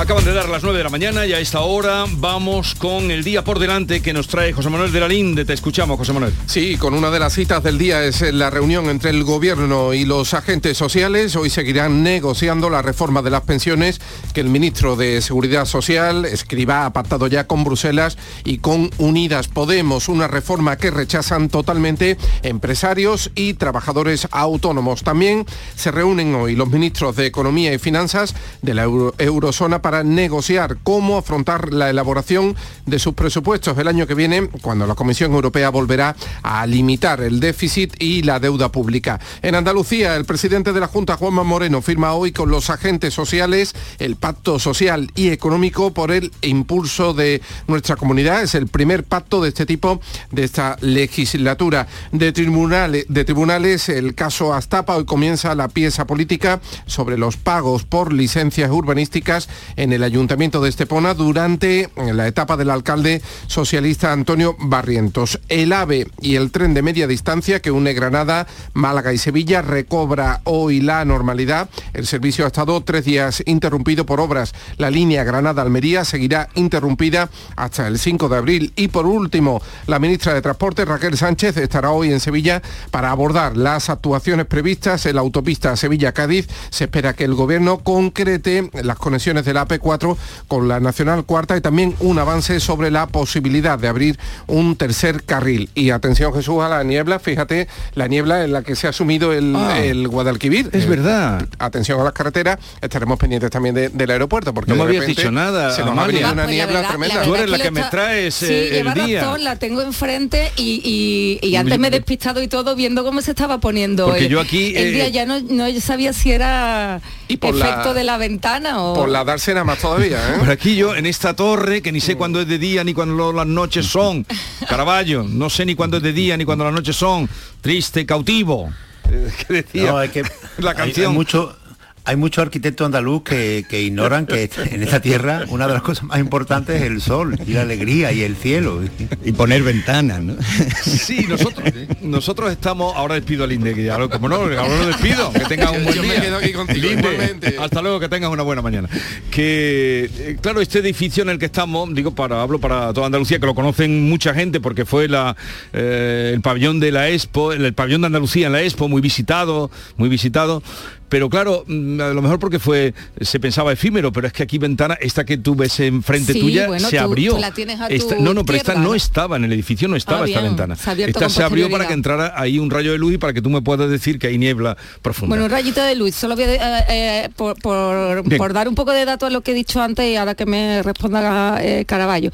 Acaban de dar las 9 de la mañana y a esta hora vamos con el día por delante que nos trae José Manuel de la Linde. Te escuchamos, José Manuel. Sí, con una de las citas del día es la reunión entre el gobierno y los agentes sociales. Hoy seguirán negociando la reforma de las pensiones que el ministro de Seguridad Social, escriba, ha pactado ya con Bruselas y con Unidas Podemos. Una reforma que rechazan totalmente empresarios y trabajadores autónomos. También se reúnen hoy los ministros de Economía y Finanzas de la Euro eurozona para negociar cómo afrontar la elaboración de sus presupuestos el año que viene, cuando la Comisión Europea volverá a limitar el déficit y la deuda pública. En Andalucía, el presidente de la Junta, Juanma Moreno, firma hoy con los agentes sociales el Pacto Social y Económico por el impulso de nuestra comunidad. Es el primer pacto de este tipo de esta legislatura. De tribunales, de tribunales el caso Astapa, hoy comienza la pieza política sobre los pagos por licencias urbanísticas en el Ayuntamiento de Estepona durante la etapa del alcalde socialista Antonio Barrientos. El AVE y el tren de media distancia que une Granada, Málaga y Sevilla recobra hoy la normalidad. El servicio ha estado tres días interrumpido por obras. La línea Granada-Almería seguirá interrumpida hasta el 5 de abril. Y por último, la ministra de Transporte, Raquel Sánchez, estará hoy en Sevilla para abordar las actuaciones previstas en la autopista Sevilla-Cádiz. Se espera que el gobierno concrete las conexiones de la AP4 con la Nacional Cuarta y también un avance sobre la posibilidad de abrir un tercer carril. Y atención Jesús a la niebla, fíjate la niebla en la que se ha sumido el, Ah. el Guadalquivir. Es Eh, verdad. Atención a las carreteras, estaremos pendientes también de- del aeropuerto porque No me de habías repente dicho nada, Se nos ha venido una Pues la niebla verdad- tremenda. la Tú eres la que me traes, sí, eh, el lleva día. razón, la tengo enfrente y, y- y antes me he despistado y todo viendo cómo se estaba poniendo Porque el, yo aquí, el eh, día ya no, no sabía si era Y por la- efecto de la ventana o Por la dársena más todavía, ¿eh? Por aquí yo, en esta torre, que ni sé cuándo es de día ni cuándo las noches son. Caraballo, no sé ni cuándo es de día ni cuándo las noches son. Triste, cautivo. Eh, ¿Qué decía? No, hay que, la hay- canción. Hay, mucho, hay mucho arquitecto andaluz que, que ignoran que en esta tierra una de las cosas más importantes es el sol y la alegría y el cielo. Y poner ventanas, ¿no? Sí, nosotros, nosotros estamos, ahora despido al Inde, que ya, lo- como no, ahora lo despido, que tengas un buen Yo me día. quedo aquí contigo, Linde, igualmente. hasta luego, que tengas una buena mañana. Que, eh, claro, este edificio en el que estamos, digo, para hablo para toda Andalucía, que lo conocen mucha gente, porque fue la, eh, el pabellón de la Expo, el, el pabellón de Andalucía en la Expo, muy visitado, muy visitado, pero claro, mm, a lo mejor porque fue, se pensaba efímero, pero es que aquí ventana, esta que tú ves enfrente Sí, tuya, bueno, se tú- abrió. tú la tienes a tu Esta- no, no, pero esta no estaba en el edificio, no estaba Ah, esta bien, ventana. se Esta se abrió para que entrara ahí un rayo de luz y para que tú me puedas decir que hay niebla profunda. Bueno, un rayito de luz, solo voy a, eh, eh, por, por- Bien. por dar un poco de datos a lo que he dicho antes y ahora que me responda eh, Caraballo.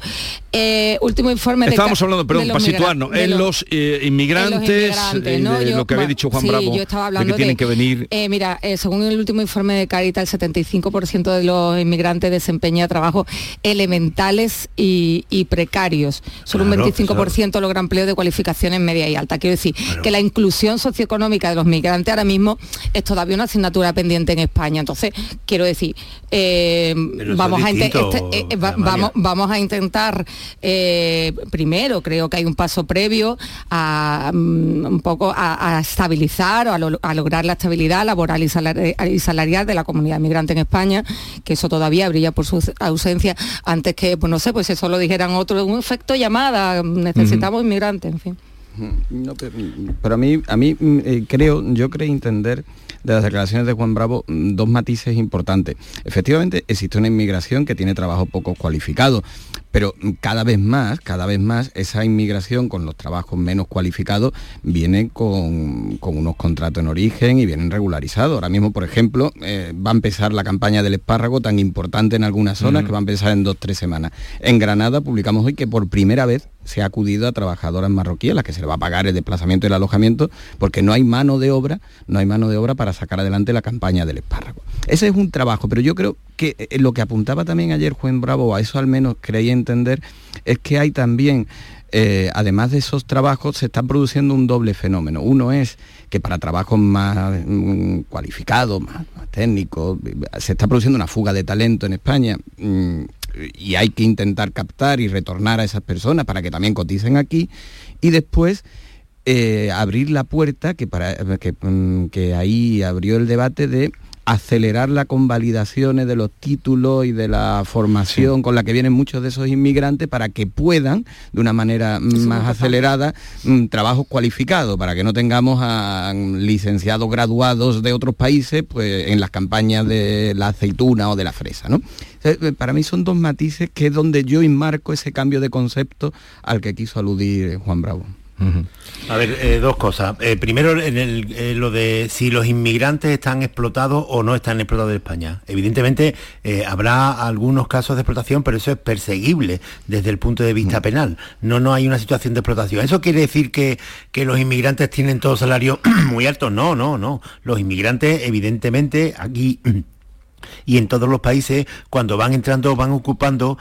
Eh, último informe de Estábamos hablando, de perdón, para situarnos, en los- eh, en inmigrantes, los inmigrantes, ¿no? de Yo- lo que había dicho Juan sí, Bravo, yo estaba de que tienen que venir. mira, eh, según el último informe de Caritas, el 75% de los inmigrantes desempeña trabajos elementales y, y precarios. Solo Claro, un 25% logra empleo de cualificaciones media y alta. Quiero decir que la inclusión socioeconómica de los migrantes ahora mismo es todavía una asignatura pendiente en España. Entonces, quiero decir, eh, vamos, a inte- distinto, este, eh, va- Amalia. vamos, vamos a intentar eh, primero creo que hay un paso previo a mm, un poco a, a estabilizar o a, lo- a lograr la estabilidad laboral y, y salarial de la comunidad migrante en España que eso todavía brilla por su ausencia. Antes que pues no sé pues eso lo dijeran otro un efecto llamada necesitamos inmigrantes en fin. No, pero, pero a mí, a mí mm, eh, creo, yo creo entender de las declaraciones de Juan Bravo mm, dos matices importantes. Efectivamente, existe una inmigración que tiene trabajo poco cualificado, pero mm, cada vez más, cada vez más, esa inmigración con los trabajos menos cualificados viene con, con unos contratos en origen y vienen regularizados. Ahora mismo, por ejemplo, eh, va a empezar la campaña del espárrago tan importante en algunas zonas que va a empezar en dos, tres semanas. En Granada publicamos hoy que por primera vez se ha acudido a trabajadoras marroquíes, a las que se le va a pagar el desplazamiento y el alojamiento, porque no hay mano de obra, no hay mano de obra para sacar adelante la campaña del espárrago. Ese es un trabajo, pero yo creo que eh, lo que apuntaba también ayer Juan Bravo, a eso al menos creía entender, es que hay también eh, además de esos trabajos, se está produciendo un doble fenómeno. Uno es que para trabajos más mm, cualificados, más, técnicos, se está produciendo una fuga de talento en España mm, y hay que intentar captar y retornar a esas personas para que también coticen aquí. Y después eh, abrir la puerta, que, para, que, mm, que ahí abrió el debate de acelerar las convalidaciones de los títulos y de la formación con la que vienen muchos de esos inmigrantes para que puedan, de una manera más acelerada, mm, trabajos cualificados, para que no tengamos a licenciados graduados de otros países pues, en las campañas de la aceituna o de la fresa. ¿no? Eh, para mí son dos matices que es donde yo enmarco ese cambio de concepto al que quiso aludir Juan Bravo. A ver, eh, dos cosas. Eh, primero, en el, eh, lo de si los inmigrantes están explotados o no están explotados en España. Evidentemente, habrá algunos casos de explotación, pero eso es perseguible desde el punto de vista penal. No, no hay una situación de explotación. ¿Eso quiere decir que, que los inmigrantes tienen todo salario muy alto? No, no, no. Los inmigrantes, evidentemente, aquí y en todos los países cuando van entrando van ocupando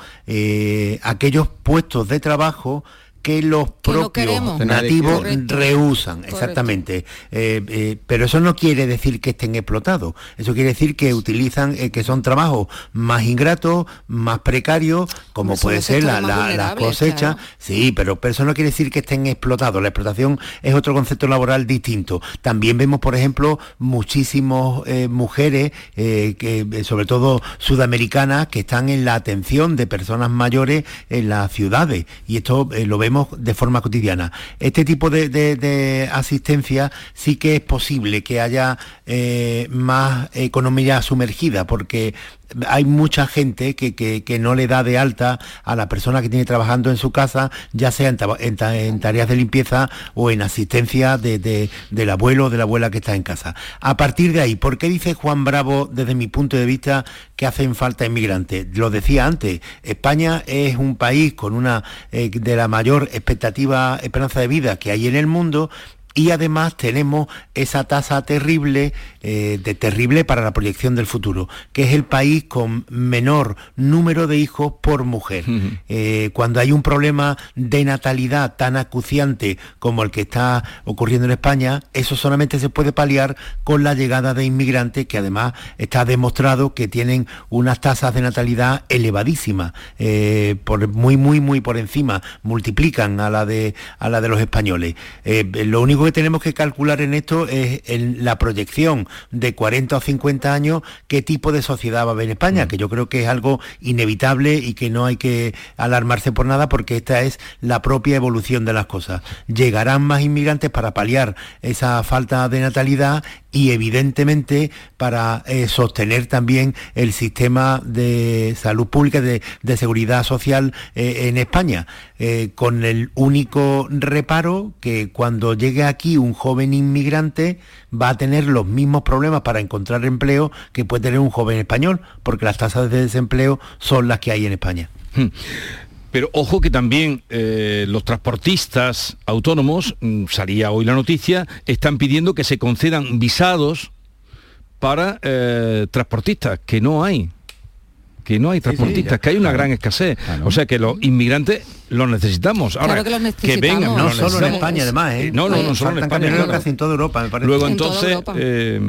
aquellos puestos de trabajo que los propios nativos rehusan, exactamente. Eh, eh, pero eso no quiere decir que estén explotados, eso quiere decir que utilizan, eh, que son trabajos más ingratos, más precarios, como pues puede ser la, cosecha. Sí, pero, eso no quiere decir que estén explotados. La explotación es otro concepto laboral distinto. También vemos, por ejemplo, muchísimas mujeres, que, sobre todo sudamericanas, que están en la atención de personas mayores en las ciudades. Y esto lo vemos de forma cotidiana. Este tipo de, asistencia sí que es posible que haya eh, más economía sumergida, porque hay mucha gente que, no le da de alta a la persona que tiene trabajando en su casa, ya sea en, tareas de limpieza o en asistencia del abuelo o de la abuela que está en casa. A partir de ahí, ¿por qué dice Juan Bravo, desde mi punto de vista, que hacen falta inmigrantes? Lo decía antes, España es un país con una eh, de la mayor expectativa, esperanza de vida que hay en el mundo y además tenemos esa tasa terrible, eh, de terrible para la proyección del futuro, que es el país con menor número de hijos por mujer. Eh, cuando hay un problema de natalidad tan acuciante como el que está ocurriendo en España, eso solamente se puede paliar con la llegada de inmigrantes que además está demostrado que tienen unas tasas de natalidad elevadísimas, eh, por, muy, muy, muy por encima, multiplican a la de, a la de los españoles. lo único que tenemos que calcular en esto es en la proyección de 40 o 50 años, qué tipo de sociedad va a haber en España, mm. que yo creo que es algo inevitable y que no hay que alarmarse por nada porque esta es la propia evolución de las cosas. Llegarán más inmigrantes para paliar esa falta de natalidad y evidentemente para eh, sostener también el sistema de salud pública, de, seguridad social eh, en España, eh, con el único reparo que cuando llegue aquí un joven inmigrante va a tener los mismos problemas para encontrar empleo que puede tener un joven español, porque las tasas de desempleo son las que hay en España. Hmm. Pero ojo que también los transportistas autónomos, mm, salía hoy la noticia, están pidiendo que se concedan visados para eh, transportistas, que no hay que no hay transportistas, que hay una gran escasez. O sea que los inmigrantes los necesitamos. Ahora, que, vengan. No solo en España, además, ¿eh? No, no, no solo en España. casi en toda Europa, me parece. Luego, entonces, eh,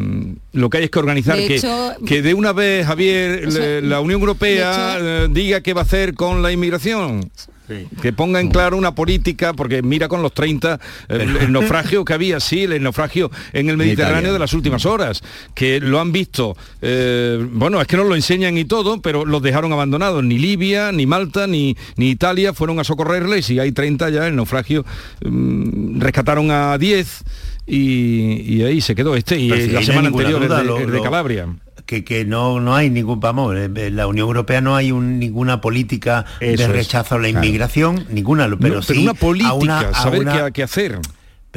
lo que hay es que organizar que, que de una vez, Javier, la Unión Europea eh, diga qué va a hacer con la inmigración. Que ponga en claro una política, porque mira con los 30, el, naufragio que había, sí, el naufragio en el Mediterráneo de las últimas horas, que lo han visto, eh, bueno, es que no lo enseñan y todo, pero los dejaron abandonados. Ni Libia, ni Malta, ni, ni Italia fueron a socorrerles y hay 30 ya, el naufragio mm, rescataron a 10 y, ahí se quedó este, y la semana anterior el de Calabria que, no, no hay ningún, vamos, en la Unión Europea no hay ninguna política de rechazo a la inmigración, ninguna, pero, sí una política, saber qué hacer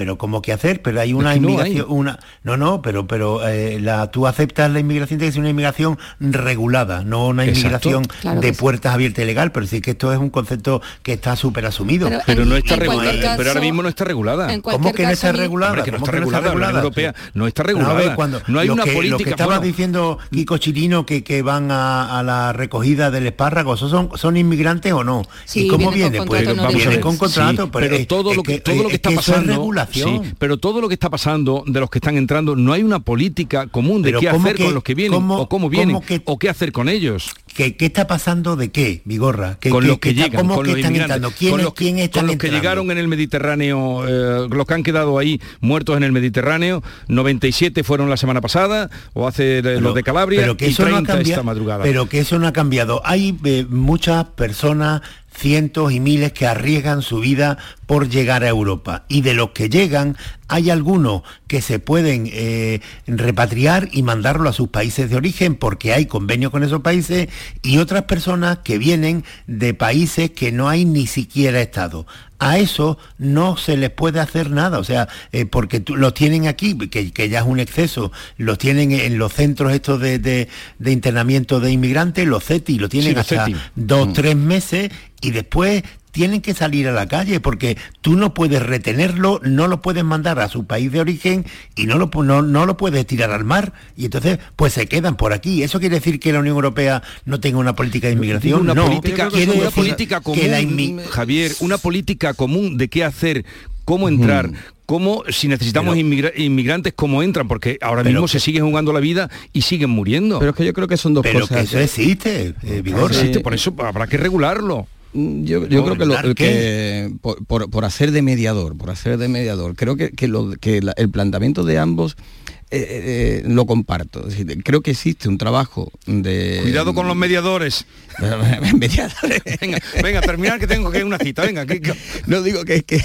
pero como que hacer, pero hay una inmigración, no una no, no, pero pero eh, la tú aceptas la inmigración tiene que ser una inmigración regulada, no una inmigración de puertas abiertas y legal, pero sí que esto es un concepto que está súper asumido. Pero, no está regulada, pero ahora mismo no está regulada. ¿Cómo que no está regulada? que no está regulada, la Europea no está regulada. no hay una política. Lo que estaba diciendo Kiko Chirino que, que van a, la recogida del espárrago, ¿son, son inmigrantes o no? ¿Y cómo viene? Pues vienen con contrato, pero, todo lo que todo lo que está pasando Sí, pero todo lo que está pasando de los que están entrando, no hay una política común de qué hacer con los que vienen, o cómo vienen, o qué hacer con ellos ¿Qué, ¿Qué está pasando de qué, Vigorra? ¿Qué, con qué- los que está- llegan, ¿Cómo con que los están entrando? ¿Quién, con los quién están con los que entrando? llegaron en el Mediterráneo, eh, los que han quedado ahí muertos en el Mediterráneo, 97 fueron la semana pasada, o hace eh, los de Calabria, pero que y eso 30 no ha cambiado, esta madrugada. Pero que eso no ha cambiado. Hay eh, muchas personas, cientos y miles que arriesgan su vida por llegar a Europa. Y de los que llegan, hay algunos que se pueden eh, repatriar y mandarlo a sus países de origen porque hay convenios con esos países y otras personas que vienen de países que no hay ni siquiera estado. A eso no se les puede hacer nada, o sea, eh, porque los tienen aquí, que, que ya es un exceso, los tienen en los centros estos de, de- de internamiento de inmigrantes, los CETI, lo tienen Sí, hasta CETI. dos, tres meses y después tienen que salir a la calle porque tú no puedes retenerlo, no lo puedes mandar a su país de origen y no lo, no, no lo puedes tirar al mar y entonces pues se quedan por aquí. ¿Eso quiere decir que la Unión Europea no tenga una política de inmigración? una no, política, quiere una decir política común, que la inmi- Javier, una política común de qué hacer, cómo entrar, cómo si necesitamos Pero- inmigra- inmigrantes, cómo entran, porque ahora Pero mismo que- se siguen jugando la vida y siguen muriendo. Pero es que yo creo que son dos Pero cosas. que eso existe, eh, Vigorra. Existe, por eso habrá que regularlo. Mm, Yo, yo creo que, lo, ¿Gobernar que por, por- por hacer de mediador, por hacer de mediador, creo que, que lo- que la- el planteamiento de ambos eh, eh, lo comparto. Creo que existe un trabajo de... Cuidado con los mediadores. mediadores. Venga, venga, terminar que tengo que una cita. Venga, que- que- No digo que, que,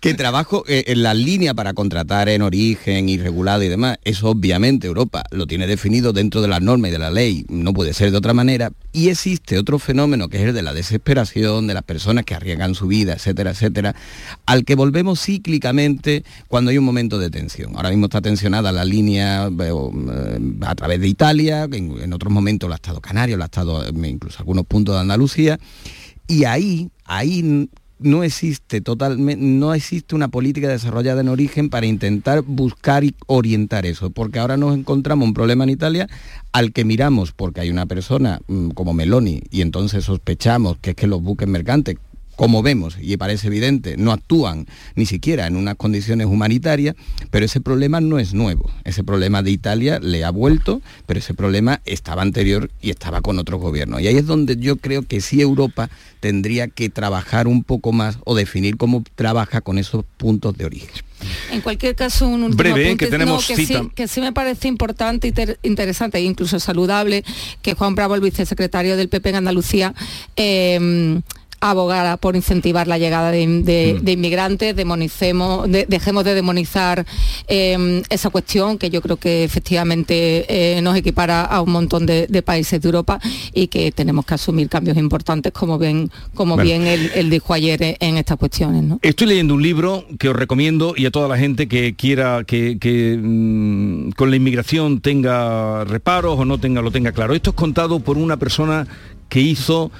que trabajo eh, en la línea para contratar en origen, irregulado y demás. Eso obviamente Europa lo tiene definido dentro de las normas y de la ley. No puede ser de otra manera. Y existe otro fenómeno que es el de la desesperación, de las personas que arriesgan su vida, etcétera, etcétera, al que volvemos cíclicamente cuando hay un momento de tensión. Ahora mismo está tensionada la línea eh, eh, a través de Italia, en, otros momentos lo ha estado Canarias, lo ha estado eh, incluso algunos puntos de Andalucía. Y ahí, ahí no existe totalmente, no existe una política desarrollada en origen para intentar buscar y orientar eso, porque ahora nos encontramos un problema en Italia al que miramos porque hay una persona mm, como Meloni y entonces sospechamos que es que los buques mercantes como vemos, y parece evidente, no actúan ni siquiera en unas condiciones humanitarias, pero ese problema no es nuevo. Ese problema de Italia le ha vuelto, pero ese problema estaba anterior y estaba con otros gobiernos. Y ahí es donde yo creo que sí Europa tendría que trabajar un poco más o definir cómo trabaja con esos puntos de origen. En cualquier caso, un último Breve, ¿eh? apunte, que tenemos que, cita. Sí, que sí me parece importante, inter- interesante e incluso saludable que Juan Bravo, el vicesecretario del PP en Andalucía, eh, abogara por incentivar la llegada de, de- Mm. de inmigrantes, demonicemos, de- dejemos de demonizar eh, esa cuestión que yo creo que efectivamente eh, nos equipara a un montón de, países de Europa y que tenemos que asumir cambios importantes como bien, como Bueno. bien él, él dijo ayer en- en estas cuestiones. ¿no? Estoy leyendo un libro que os recomiendo y a toda la gente que quiera que, que, mm, con la inmigración tenga reparos o no tenga lo tenga claro. Esto es contado por una persona que hizo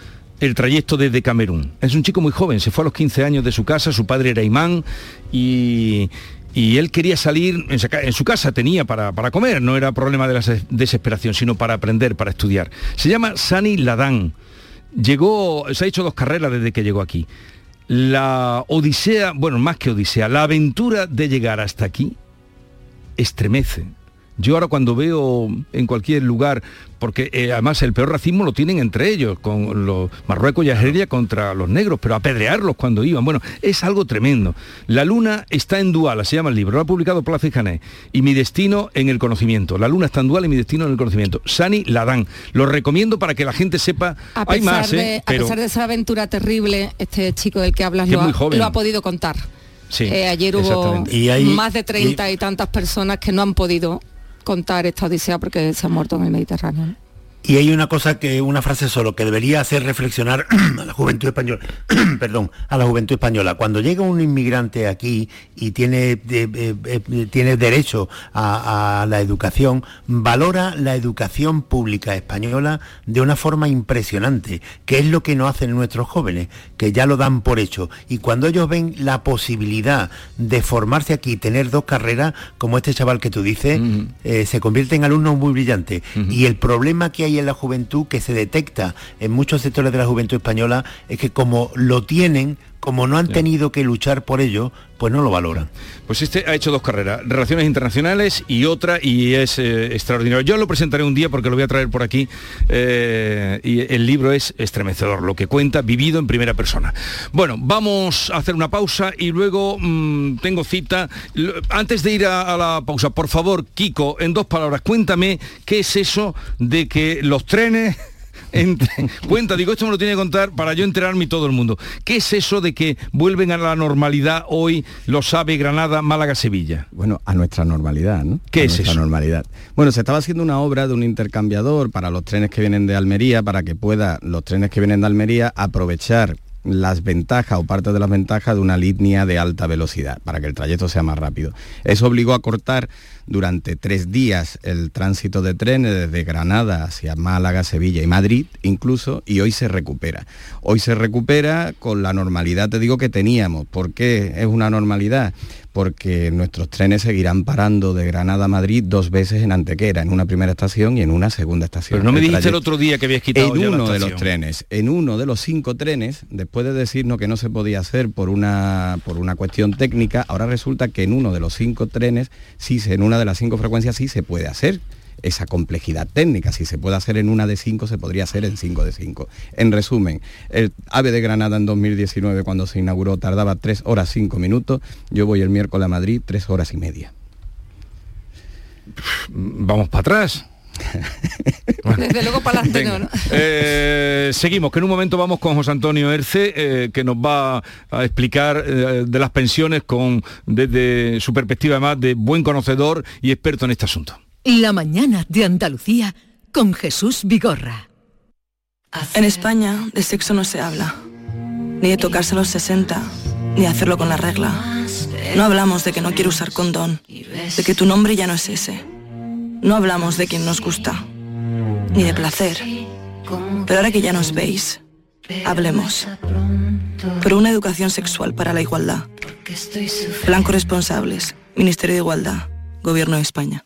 el trayecto desde Camerún. Es un chico muy joven, se fue a los 15 años de su casa, su padre era imán y, y él quería salir, en su casa tenía para, para comer, no era problema de la des- desesperación, sino para aprender, para estudiar. Se llama Sani Ladán. Llegó, se ha hecho dos carreras desde que llegó aquí. La odisea, bueno, más que odisea, la aventura de llegar hasta aquí estremece. Yo ahora cuando veo en cualquier lugar, porque eh, además el peor racismo lo tienen entre ellos, con los Marruecos y Argelia contra los negros, pero apedrearlos cuando iban, bueno, es algo tremendo. La luna está en Duala, se llama el libro, lo ha publicado Plaza y y mi destino en el conocimiento. La luna está en Duala y mi destino en el conocimiento. Sani Ladán, lo recomiendo para que la gente sepa, A hay pesar, más, de, ¿eh? a pesar de esa aventura terrible, este chico del que hablas Que lo ha, lo ha podido contar. Sí, Eh, ayer hubo. Y hay- más de 30 y, tantas personas que no han podido contar esta odisea porque se han muerto en el Mediterráneo. Y hay una cosa que, una frase solo que debería hacer reflexionar a la juventud española, perdón, a la juventud española. Cuando llega un inmigrante aquí y tiene, eh, eh, eh, tiene derecho a, a la educación, valora la educación pública española de una forma impresionante, que es lo que no hacen nuestros jóvenes, que ya lo dan por hecho. Y cuando ellos ven la posibilidad de formarse aquí, tener dos carreras, como este chaval que tú dices, eh, se convierte en alumnos muy brillantes. Y el problema que hay en la juventud, que se detecta en muchos sectores de la juventud española, es que como lo tienen, como no han tenido que luchar por ello, pues no lo valoran. Pues este ha hecho dos carreras, Relaciones Internacionales y otra, y es eh, extraordinario. Yo lo presentaré un día porque lo voy a traer por aquí, eh, y el libro es estremecedor, lo que cuenta, vivido en primera persona. Bueno, vamos a hacer una pausa y luego mm, tengo cita. Antes de ir a, a la pausa, por favor, Kiko, en dos palabras, cuéntame qué es eso de que los trenes cuenta, digo, esto me lo tiene que contar para yo enterarme y todo el mundo. ¿Qué es eso de que vuelven a la normalidad hoy los AVE, Granada, Málaga, Sevilla? Bueno, a nuestra normalidad, ¿no? ¿Qué es eso? normalidad. Bueno, se estaba haciendo una obra de un intercambiador para los trenes que vienen de Almería, para que pueda los trenes que vienen de Almería aprovechar las ventajas o parte de las ventajas de una línea de alta velocidad para que el trayecto sea más rápido. Eso obligó a cortar durante tres días el tránsito de trenes desde Granada hacia Málaga, Sevilla y Madrid incluso, y hoy se recupera. Hoy se recupera con la normalidad, te digo, que teníamos. ¿Por qué es una normalidad? Porque nuestros trenes seguirán parando de Granada a Madrid dos veces en Antequera, en una primera estación y en una segunda estación. Pero no me dijiste el otro día que habías quitado en ya la uno de los trenes, en uno de los cinco trenes, después de decirnos que no se podía hacer por una, por una cuestión técnica, ahora resulta que en uno de los cinco trenes, sí, en una de las cinco frecuencias sí se puede hacer esa complejidad técnica. Si se puede hacer en una de cinco, se podría hacer en cinco de cinco. En resumen, el AVE de Granada en 2019, cuando se inauguró, tardaba tres horas cinco minutos. Yo voy el miércoles a Madrid, tres horas y media. Vamos para atrás. Desde luego para adelante no, ¿no? Eh, seguimos, que en un momento vamos con José Antonio Erce, eh, que nos va a explicar eh, de las pensiones con desde su perspectiva además de buen conocedor y experto en este asunto. La mañana de Andalucía con Jesús Vigorra. En España de sexo no se habla, ni de tocarse a los 60, ni de hacerlo con la regla. No hablamos de que no quiero usar condón, de que tu nombre ya no es ese. No hablamos de quien nos gusta, ni de placer. Pero ahora que ya nos veis, hablemos. Por una educación sexual para la igualdad. Plan corresponsables, Ministerio de Igualdad, Gobierno de España.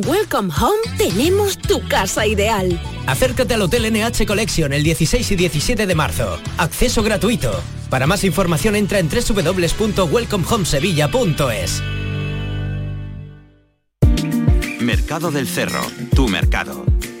Welcome Home tenemos tu casa ideal. Acércate al Hotel NH Collection el 16 y 17 de marzo. Acceso gratuito. Para más información entra en www.welcomehomesevilla.es. Mercado del Cerro, tu mercado.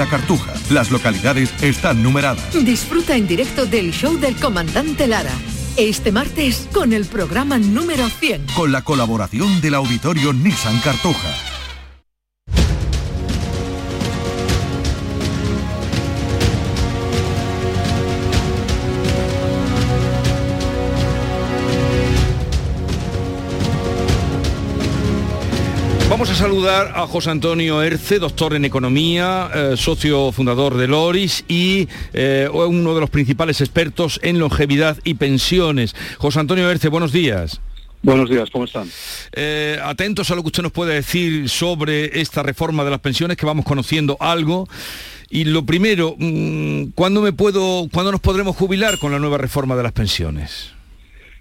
la Cartuja. Las localidades están numeradas. Disfruta en directo del show del comandante Lara. Este martes con el programa número 100. Con la colaboración del auditorio Nissan Cartuja. Saludar a José Antonio Erce, doctor en economía, eh, socio fundador de Loris y eh, uno de los principales expertos en longevidad y pensiones. José Antonio Erce, buenos días. Buenos días, ¿cómo están? Eh, atentos a lo que usted nos puede decir sobre esta reforma de las pensiones, que vamos conociendo algo. Y lo primero, mm, ¿cuándo, me puedo, ¿cuándo nos podremos jubilar con la nueva reforma de las pensiones?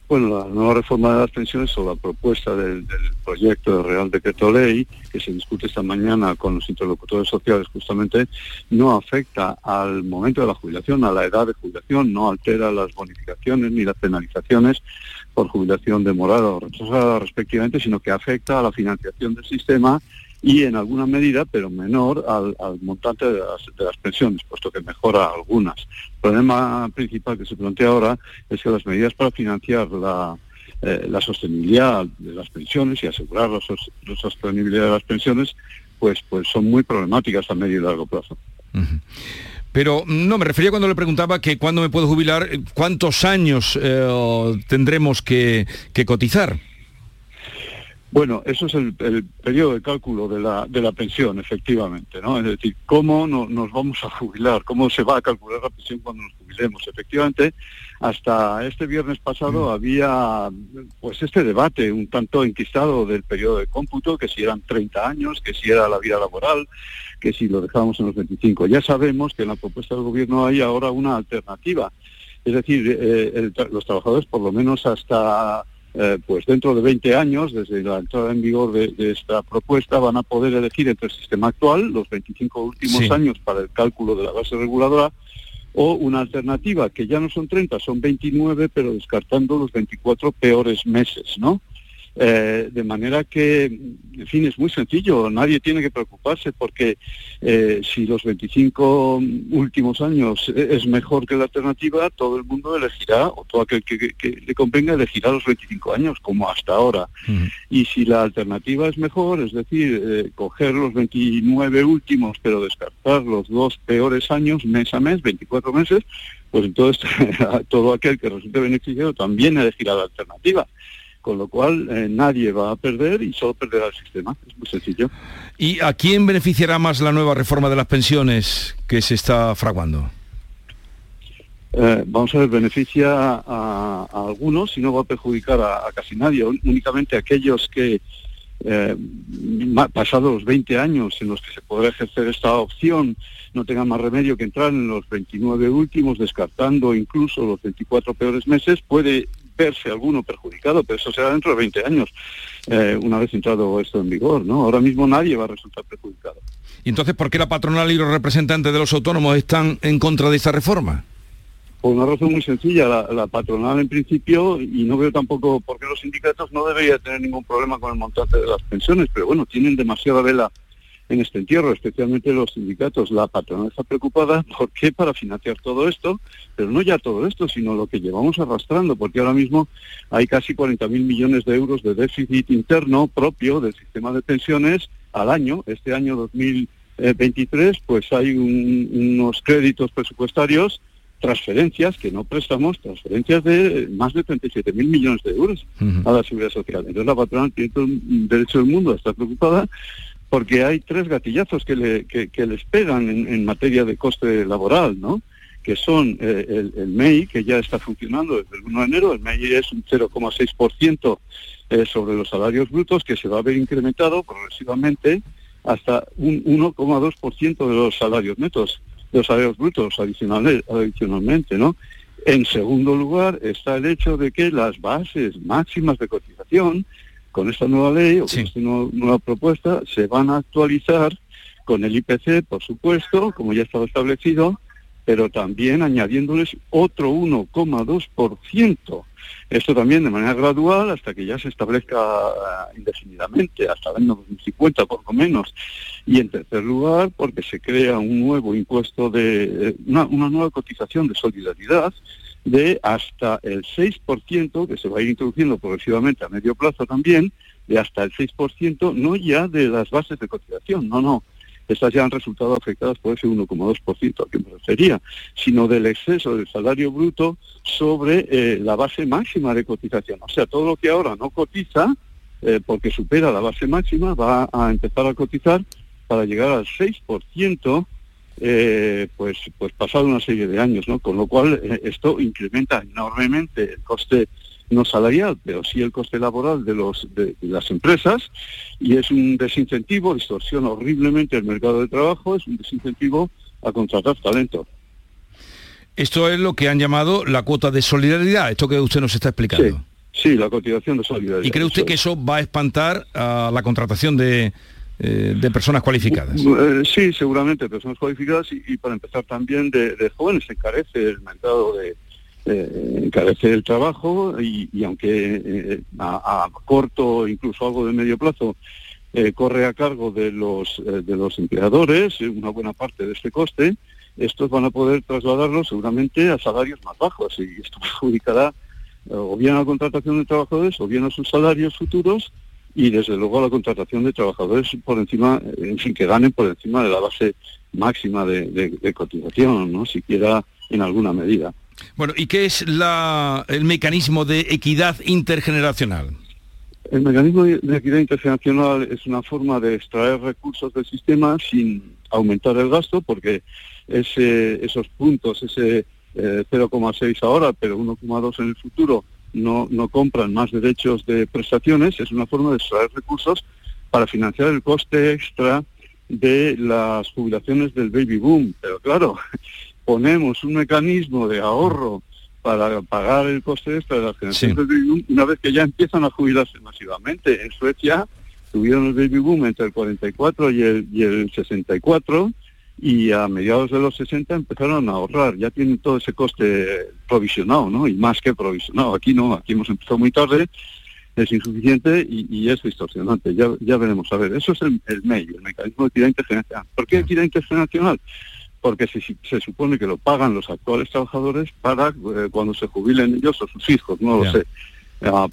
Bueno, la nueva reforma de las pensiones o la propuesta del, proyecto de Real Decreto Ley, que se discute esta mañana con los interlocutores sociales justamente, no afecta al momento de la jubilación, a la edad de jubilación, no altera las bonificaciones ni las penalizaciones por jubilación demorada o retrasada respectivamente, sino que afecta a la financiación del sistema y en alguna medida, pero menor, al, montante de las, pensiones, puesto que mejora algunas. El problema principal que se plantea ahora es que las medidas para financiar la, eh, sostenibilidad de las pensiones y asegurar la, sostenibilidad de las pensiones, pues, pues son muy problemáticas a medio y largo plazo. Pero no, me refería cuando le preguntaba que cuándo me puedo jubilar, cuántos años eh, tendremos que cotizar. Bueno, eso es el, periodo de cálculo de la, de la pensión, efectivamente, ¿no? Es decir, cómo nos vamos a jubilar, cómo se va a calcular la pensión cuando nos jubilemos. Efectivamente, hasta este viernes pasado mm. había pues este debate un tanto enquistado del periodo de cómputo, que si eran 30 años, que si era la vida laboral, que si lo dejábamos en los 25. Ya sabemos que en la propuesta del gobierno hay ahora una alternativa. Es decir, eh, los trabajadores por lo menos hasta eh, pues dentro de 20 años, desde la entrada en vigor de, esta propuesta, van a poder elegir entre el sistema actual, los 25 últimos años para el cálculo de la base reguladora, o una alternativa que ya no son 30, son 29, pero descartando los 24 peores meses, ¿no? Eh, de manera que, en fin, es muy sencillo, nadie tiene que preocuparse porque eh, si los 25 últimos años es mejor que la alternativa, todo el mundo elegirá, o todo aquel que, le convenga elegirá los 25 años, como hasta ahora. Y si la alternativa es mejor, es decir, eh, coger los 29 últimos, pero descartar los dos peores años, mes a mes, 24 meses, pues entonces todo aquel que resulte beneficiado también elegirá la alternativa con lo cual eh, nadie va a perder y solo perderá el sistema. Es muy sencillo. ¿Y a quién beneficiará más la nueva reforma de las pensiones que se está fraguando? Eh, vamos a ver, beneficia a, algunos y no va a perjudicar a, casi nadie, únicamente a aquellos que eh, pasados los 20 años en los que se podrá ejercer esta opción, no tengan más remedio que entrar en los 29 últimos, descartando incluso los 24 peores meses, puede verse alguno perjudicado, pero eso será dentro de 20 años, eh, una vez entrado esto en vigor, ¿no? Ahora mismo nadie va a resultar perjudicado. ¿Y entonces por qué la patronal y los representantes de los autónomos están en contra de esta reforma? Por una razón muy sencilla, la, patronal en principio, y no veo tampoco por qué los sindicatos no deberían tener ningún problema con el montante de las pensiones, pero bueno, tienen demasiada vela en este entierro, especialmente los sindicatos. La patronal está preocupada, ¿por qué? Para financiar todo esto, pero no ya todo esto, sino lo que llevamos arrastrando, porque ahora mismo hay casi 40.000 millones de euros de déficit interno propio del sistema de pensiones al año. Este año 2023, pues hay unos créditos presupuestarios transferencias que no prestamos, transferencias de más de 37.000 millones de euros a la seguridad social. Entonces la patronal tiene todo el derecho del mundo a estar preocupada porque hay tres gatillazos que, le, que, les pegan en, materia de coste laboral, ¿no? que son eh, el, MEI, que ya está funcionando desde el 1 de enero, el MEI es un 0,6% eh, sobre los salarios brutos, que se va a ver incrementado progresivamente hasta un 1,2% de los salarios netos, de los salarios brutos adicionalmente, ¿no? En segundo lugar está el hecho de que las bases máximas de cotización con esta nueva ley o con esta nueva, propuesta se van a actualizar con el IPC, por supuesto, como ya estaba establecido, pero también añadiéndoles otro 1,2%. Esto también de manera gradual hasta que ya se establezca eh, indefinidamente, hasta el año 2050 por lo menos. Y en tercer lugar, porque se crea un nuevo impuesto de, eh, una, una nueva cotización de solidaridad de hasta el 6%, que se va a ir introduciendo progresivamente a medio plazo también, de hasta el 6%, no ya de las bases de cotización, no, no, estas ya han resultado afectadas por ese 1,2% a que me refería, sino del exceso del salario bruto sobre eh, la base máxima de cotización. O sea, todo lo que ahora no cotiza, eh, porque supera la base máxima, va a empezar a cotizar para llegar al 6%, eh, pues, pues pasado una serie de años, ¿no? Con lo cual esto incrementa enormemente el coste no salarial, pero sí el coste laboral de, los, de, las empresas y es un desincentivo, distorsiona horriblemente el mercado de trabajo, es un desincentivo a contratar talento. Esto es lo que han llamado la cuota de solidaridad, esto que usted nos está explicando. Sí, la cotización de solidaridad. ¿Y cree usted que eso va a espantar a la contratación de, eh, de personas cualificadas? Eh, sí, seguramente, personas cualificadas y, para empezar también de, jóvenes, encarece el mercado de, eh, encarece el trabajo y, aunque eh, a, corto, incluso algo de medio plazo, corre a cargo de los, de los empleadores una buena parte de este coste, estos van a poder trasladarlo seguramente a salarios más bajos y esto perjudicará o bien a la contratación de trabajadores o bien a sus salarios futuros y desde luego a la contratación de trabajadores por encima, en fin, que ganen por encima de la base máxima de, de cotización, ¿no? siquiera en alguna medida. Bueno, ¿y qué es el mecanismo de equidad intergeneracional? El mecanismo de equidad intergeneracional es una forma de extraer recursos del sistema sin aumentar el gasto, porque ese, esos puntos, ese 0,6 eh, ahora, pero 1,2 en el futuro, no, no compran más derechos de prestaciones, es una forma de extraer recursos para financiar el coste extra de las jubilaciones del baby boom. Pero claro, ponemos un mecanismo de ahorro para pagar el coste extra de las generaciones del baby boom una vez que ya empiezan a jubilarse masivamente. En Suecia tuvieron el baby boom entre el 44 y el, y el 64 y a mediados de los 60 empezaron a ahorrar, ya tienen todo ese coste provisionado, ¿no? Y más que provisionado. Aquí no, aquí hemos empezado muy tarde, es insuficiente y, es distorsionante. Ya, ya veremos. A ver, eso es el, el medio, el mecanismo de equidad intergeneracional. ¿Por qué equidad intergeneracional? porque se, supone que lo pagan los actuales trabajadores para eh, cuando se jubilen ellos o sus hijos, no lo sé.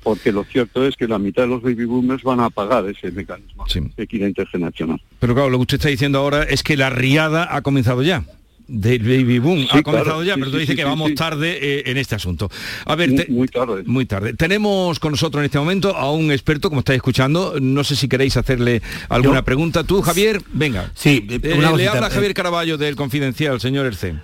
Porque lo cierto es que la mitad de los baby boomers van a pagar ese mecanismo de equidad intergeneracional. Pero claro, lo que usted está diciendo ahora es que la riada ha comenzado ya del baby boom ha comenzado ya, pero tú dices que vamos tarde eh, en este asunto. A ver, muy, tarde. Muy tarde. Tenemos con nosotros en este momento a un experto, como estáis escuchando. No sé si queréis hacerle alguna pregunta. Tú, Javier, venga. Sí, eh, le habla Javier Caraballo del Confidencial, señor Erce.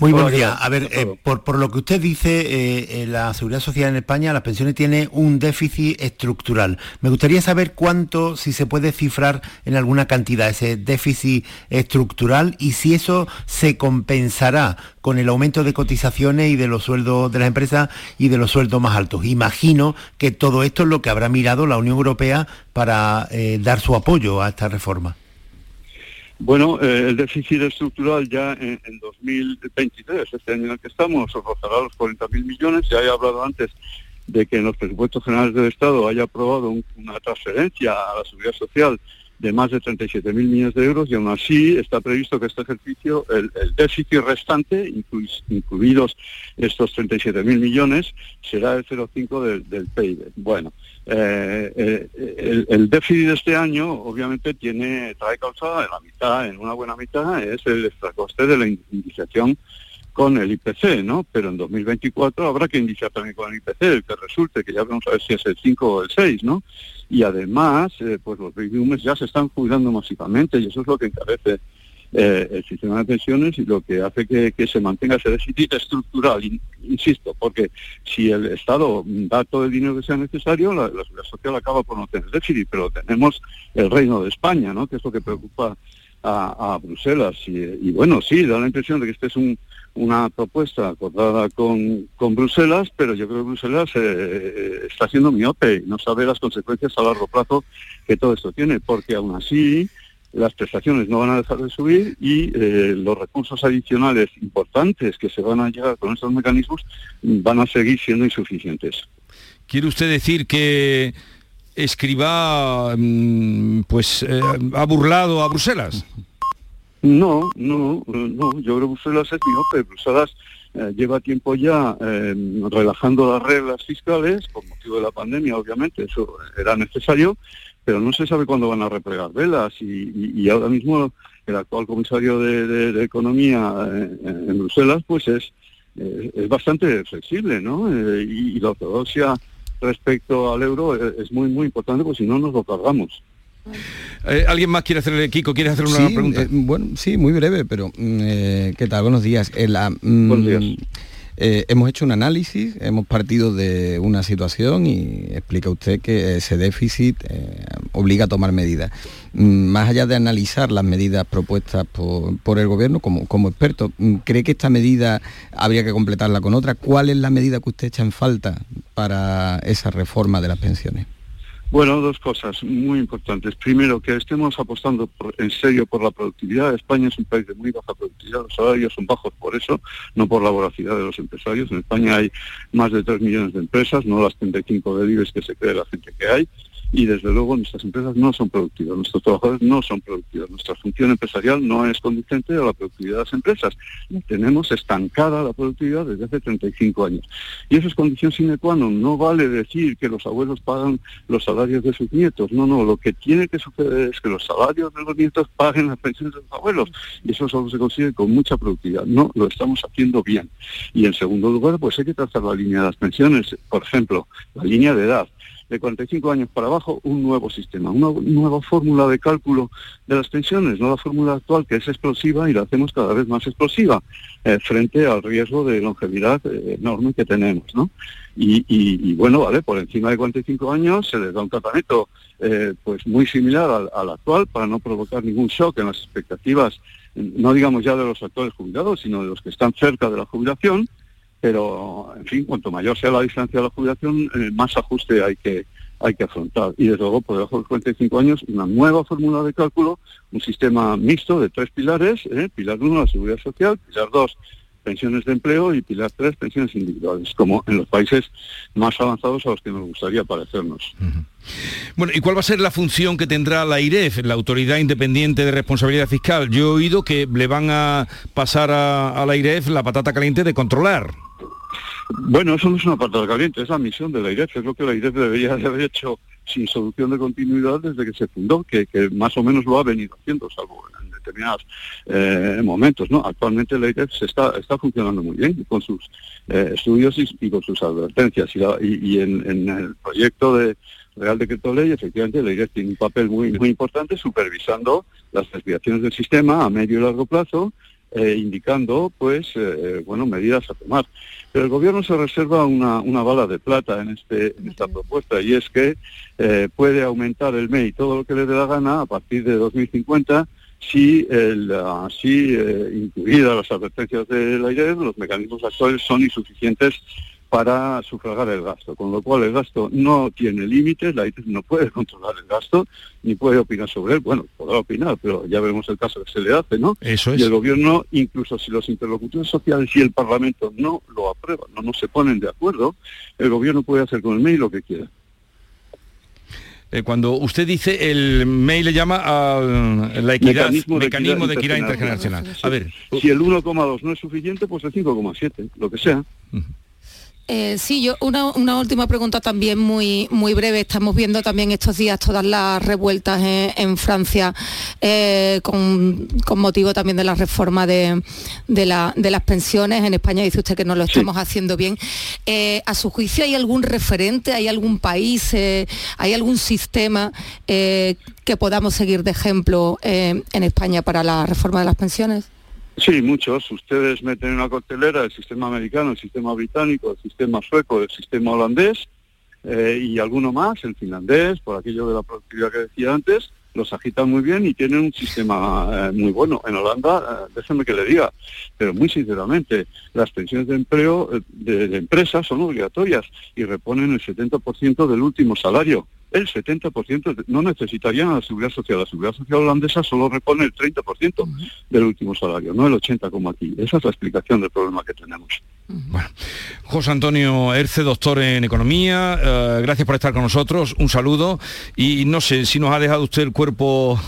Muy buenos días. A ver, eh, por, lo que usted dice, eh, la Seguridad Social en España, las pensiones tiene un déficit estructural. Me gustaría saber cuánto, si se puede cifrar en alguna cantidad ese déficit estructural y si eso se compensará con el aumento de cotizaciones y de los sueldos de las empresas y de los sueldos más altos. Imagino que todo esto es lo que habrá mirado la Unión Europea para eh, dar su apoyo a esta reforma. Bueno, eh, el déficit estructural ya en, 2023, este año en el que estamos, rozará los 40.000 millones. Ya he hablado antes de que en los presupuestos generales del Estado haya aprobado una transferencia a la seguridad social de más de 37.000 millones de euros y aún así está previsto que este ejercicio, el, déficit restante, incluidos estos 37.000 millones, será el 0,5 del, del PIB. Bueno, eh, eh, el, déficit de este año obviamente tiene, trae causada en la mitad, en una buena mitad, es el extracoste de la indiciación con el IPC, ¿no? Pero en 2024 habrá que iniciar también con el IPC, el que resulte, que ya vamos a ver si es el 5 o el 6, ¿no? Y además, eh, pues los baby ya se están jubilando masivamente y eso es lo que encarece eh, el sistema de pensiones y lo que hace que, se mantenga ese déficit estructural, insisto, porque si el Estado da todo el dinero que sea necesario, la, seguridad social acaba por no tener déficit, pero tenemos el reino de España, ¿no? que es lo que preocupa a, Bruselas. Y, bueno, sí, da la impresión de que este es una propuesta acordada con, con, Bruselas, pero yo creo que Bruselas eh, está siendo miope y no sabe las consecuencias a largo plazo que todo esto tiene, porque aún así las prestaciones no van a dejar de subir y eh, los recursos adicionales importantes que se van a llegar con estos mecanismos van a seguir siendo insuficientes. ¿Quiere usted decir que Escriba mm, pues eh, ha burlado a Bruselas? No, no, no, yo creo que Bruselas es miope. Bruselas eh, lleva tiempo ya relajando las reglas fiscales, por motivo de la pandemia, obviamente, eso era necesario, pero no se sabe cuándo van a replegar velas y, ahora mismo el actual comisario de, Economía eh, en, Bruselas pues es, eh, es bastante flexible, ¿no? Y, la ortodoxia respecto al euro es, muy, muy importante, porque si no nos lo cargamos. ¿Alguien más quiere hacerle, Kiko, quiere hacer una pregunta? bueno, sí, muy breve, pero mm, ¿qué tal? Buenos días. Mm, Buenos días. Eh, hemos hecho un análisis, hemos partido de una situación y explica usted que ese déficit eh, obliga a tomar medidas. Mm, más allá de analizar las medidas propuestas por, el gobierno como, como, experto, ¿cree que esta medida habría que completarla con otra? ¿Cuál es la medida que usted echa en falta para esa reforma de las pensiones? Bueno, dos cosas muy importantes. Primero, que estemos apostando en serio por la productividad. España es un país de muy baja productividad, los salarios son bajos por eso, no por la voracidad de los empresarios. En España hay más de 3 millones de empresas, no las 35 de libres que se cree la gente que hay y desde luego nuestras empresas no son productivas, nuestros trabajadores no son productivos, nuestra función empresarial no es conducente a la productividad de las empresas. tenemos estancada la productividad desde hace 35 años. Y eso es condición sine qua non. No vale decir que los abuelos pagan los salarios de sus nietos. No, no, lo que tiene que suceder es que los salarios de los nietos paguen las pensiones de los abuelos. Y eso solo se consigue con mucha productividad. No lo estamos haciendo bien. Y en segundo lugar, pues hay que trazar la línea de las pensiones. Por ejemplo, la línea de edad de 45 años para abajo un nuevo sistema, una nueva fórmula de cálculo de las pensiones, no la fórmula actual que es explosiva y la hacemos cada vez más explosiva eh, frente al riesgo de longevidad eh, enorme que tenemos. ¿no? Y, bueno, vale, por encima de 45 años se les da un tratamiento eh, pues muy similar al, al, actual para no provocar ningún shock en las expectativas, no digamos ya de los actuales jubilados, sino de los que están cerca de la jubilación pero en fin, cuanto mayor sea la distancia de la jubilación, eh, más ajuste hay que hay que afrontar. Y desde luego, por debajo de los 45 años, una nueva fórmula de cálculo, un sistema mixto de tres pilares, ¿eh? pilar uno, la seguridad social, pilar dos, pensiones de empleo y pilar tres, pensiones individuales, como en los países más avanzados a los que nos gustaría parecernos. Bueno, ¿y cuál va a ser la función que tendrá la IREF, la Autoridad Independiente de Responsabilidad Fiscal? Yo he oído que le van a pasar a, a la IREF la patata caliente de controlar. Bueno, eso no es una parte caliente, es la misión de la IREF, es lo que la IREF debería haber hecho sin solución de continuidad desde que se fundó, que, más o menos lo ha venido haciendo, salvo en determinados eh, momentos. ¿no? Actualmente la IREF se está, está funcionando muy bien con sus eh, estudios y, con sus advertencias. Y, en, el proyecto de Real Decreto Ley, efectivamente, la IREF tiene un papel muy, muy importante supervisando las desviaciones del sistema a medio y largo plazo eh, indicando pues eh, bueno medidas a tomar. Pero el gobierno se reserva una, una bala de plata en, este, en esta propuesta y es que eh, puede aumentar el MEI todo lo que le dé la gana a partir de 2050 si, el, así incluidas las advertencias de la IRED, los mecanismos actuales son insuficientes para sufragar el gasto, con lo cual el gasto no tiene límites, la ITES no puede controlar el gasto, ni puede opinar sobre él, bueno, podrá opinar, pero ya vemos el caso que se le hace, ¿no? Eso es. Y el gobierno, incluso si los interlocutores sociales y el Parlamento no lo aprueban, no, no se ponen de acuerdo, el gobierno puede hacer con el MEI lo que quiera. Eh, cuando usted dice el MEI le llama al la equidad, mecanismo de, equidad, intergeneracional. A ver. Si el 1,2 no es suficiente, pues el 5,7, lo que sea. Eh, sí, yo una, una, última pregunta también muy, muy breve. Estamos viendo también estos días todas las revueltas en, Francia eh, con, motivo también de la reforma de, de, las pensiones. En España dice usted que no lo estamos haciendo bien. Eh, ¿A su juicio hay algún referente, hay algún país, hay algún sistema que podamos seguir de ejemplo en España para la reforma de las pensiones? Sí, muchos. Ustedes meten en una costelera el sistema americano, el sistema británico, el sistema sueco, el sistema holandés eh, y alguno más, el finlandés, por aquello de la productividad que decía antes, los agitan muy bien y tienen un sistema eh, muy bueno. En Holanda, eh, déjeme que le diga, pero muy sinceramente, las pensiones de empleo de, de empresas son obligatorias y reponen el 70% del último salario el 70% no necesitarían la seguridad social. La seguridad social holandesa solo repone el 30% del último salario, no el 80% como aquí. Esa es la explicación del problema que tenemos. Bueno, José Antonio Erce, doctor en Economía, eh, gracias por estar con nosotros, un saludo y no sé si nos ha dejado usted el cuerpo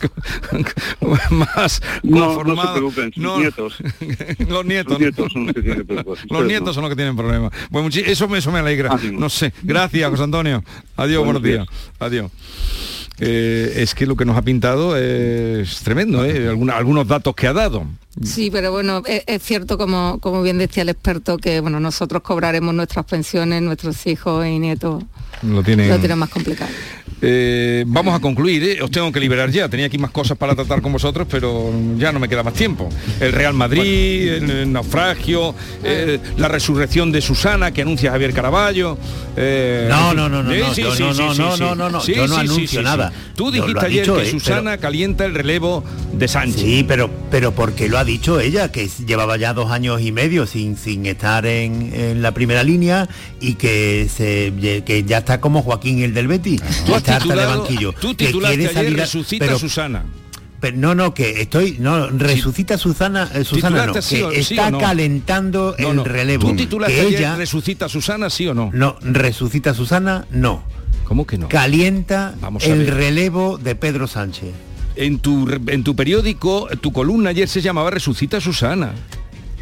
más conformado. No, se sus nietos. los nietos. Los nietos son los que tienen problemas. Los nietos son los que tienen problemas. Pues eso, eso me alegra. Ah, no sé. Gracias, José Antonio. Adiós, buenos, días. Adiós. Eh, es que lo que nos ha pintado es tremendo, ¿eh? algunos datos que ha dado. Sí, pero bueno, es, cierto, como, como bien decía el experto, que bueno, nosotros cobraremos nuestras pensiones, nuestros hijos y nietos lo tienen, lo más complicado. Eh, vamos a concluir, ¿eh? os tengo que liberar ya. Tenía aquí más cosas para tratar con vosotros, pero ya no me queda más tiempo. El Real Madrid, el, naufragio, eh, la resurrección de Susana que anuncia Javier Caraballo. no, no, no, no, no, no, no, no, no, no, yo no anuncio nada. Tú dijiste ayer que Susana calienta el relevo de Sánchez. Sí, pero, pero porque lo ha dicho ella, que llevaba ya dos años y medio sin, sin estar en, en la primera línea y que, se, que ya está como Joaquín el del Betis. Tú has titulado, banquillo. Tú titulaste ayer Resucita Susana. Pero no, no, que estoy, no, resucita Susana, eh, Susana no, que está calentando el relevo. ¿Tú titulaste que ella, resucita Susana, sí o no? No, resucita Susana, no. ¿Cómo que no? Calienta el relevo de Pedro Sánchez. En tu, en tu periódico, tu columna ayer se llamaba Resucita Susana.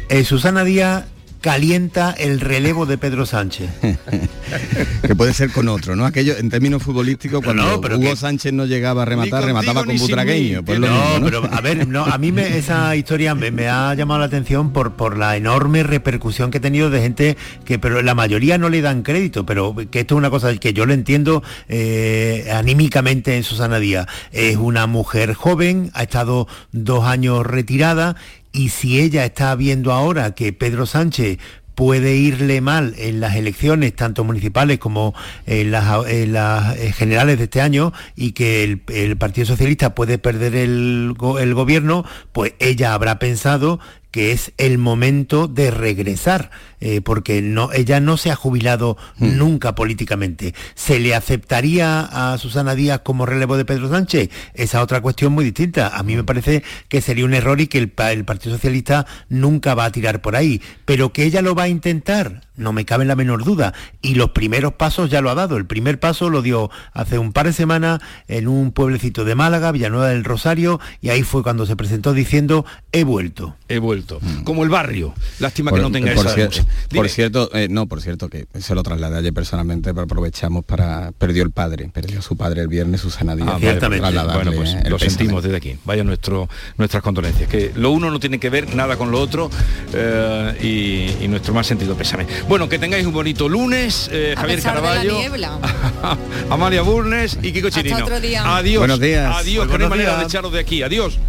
Eh, Susana Díaz calienta el relevo de Pedro Sánchez. que puede ser con otro, ¿no? Aquello en términos futbolísticos, cuando Hugo Sánchez no llegaba a rematar, remataba con Butragueño. Pues no, pero a ver, no, a mí me, esa historia me, ha llamado la atención por, por la enorme repercusión que ha tenido de gente que, pero la mayoría no le dan crédito, pero que esto es una cosa que yo lo entiendo eh, anímicamente en Susana Díaz. Es una mujer joven, ha estado dos años retirada y si ella está viendo ahora que Pedro Sánchez puede irle mal en las elecciones, tanto municipales como en las, eh, generales de este año, y que el, Partido Socialista puede perder el, el, gobierno, pues ella habrá pensado que es el momento de regresar, eh, porque no, ella no se ha jubilado mm. nunca políticamente. ¿Se le aceptaría a Susana Díaz como relevo de Pedro Sánchez? Esa otra cuestión muy distinta. A mí me parece que sería un error y que el, el Partido Socialista nunca va a tirar por ahí. Pero que ella lo va a intentar, no me cabe la menor duda. Y los primeros pasos ya lo ha dado. El primer paso lo dio hace un par de semanas en un pueblecito de Málaga, Villanueva del Rosario, y ahí fue cuando se presentó diciendo, he vuelto. He vuelto. Mm. como el barrio. Lástima que no tenga por esa Por cierto, eh, no, por cierto, que se lo trasladé ayer personalmente, pero aprovechamos para... Perdió el padre, perdió su padre el viernes, Susana Díaz. Ah, ciertamente. Bueno, pues lo sentimos desde aquí. Vaya nuestro, nuestras condolencias. Que lo uno no tiene que ver nada con lo otro eh, y, nuestro más sentido pésame. Bueno, que tengáis un bonito lunes, eh, Javier Caraballo, Amalia Burnes y Kiko Chirino. Adiós. Buenos días. Adiós, que no hay manera de echaros de aquí. Adiós.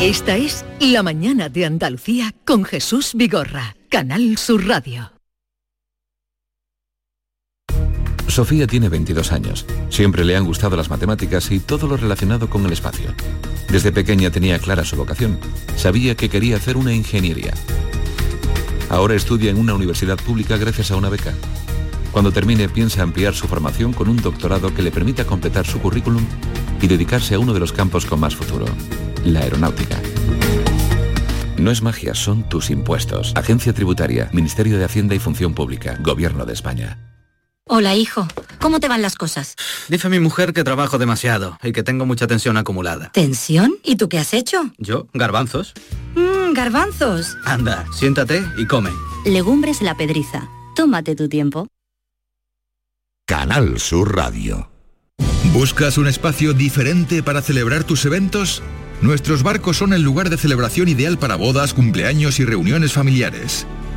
Esta es La Mañana de Andalucía con Jesús Vigorra, Canal Sur Radio. Sofía tiene 22 años. Siempre le han gustado las matemáticas y todo lo relacionado con el espacio. Desde pequeña tenía clara su vocación. Sabía que quería hacer una ingeniería. Ahora estudia en una universidad pública gracias a una beca. Cuando termine piensa ampliar su formación con un doctorado que le permita completar su currículum y dedicarse a uno de los campos con más futuro, la aeronáutica. No es magia, son tus impuestos. Agencia Tributaria, Ministerio de Hacienda y Función Pública, Gobierno de España. Hola, hijo. ¿Cómo te van las cosas? Dice mi mujer que trabajo demasiado y que tengo mucha tensión acumulada. ¿Tensión? ¿Y tú qué has hecho? ¿Yo? ¿Garbanzos? Mmm, garbanzos. Anda, siéntate y come. Legumbres la pedriza. Tómate tu tiempo. Canal Sur Radio. ¿Buscas un espacio diferente para celebrar tus eventos? Nuestros barcos son el lugar de celebración ideal para bodas, cumpleaños y reuniones familiares.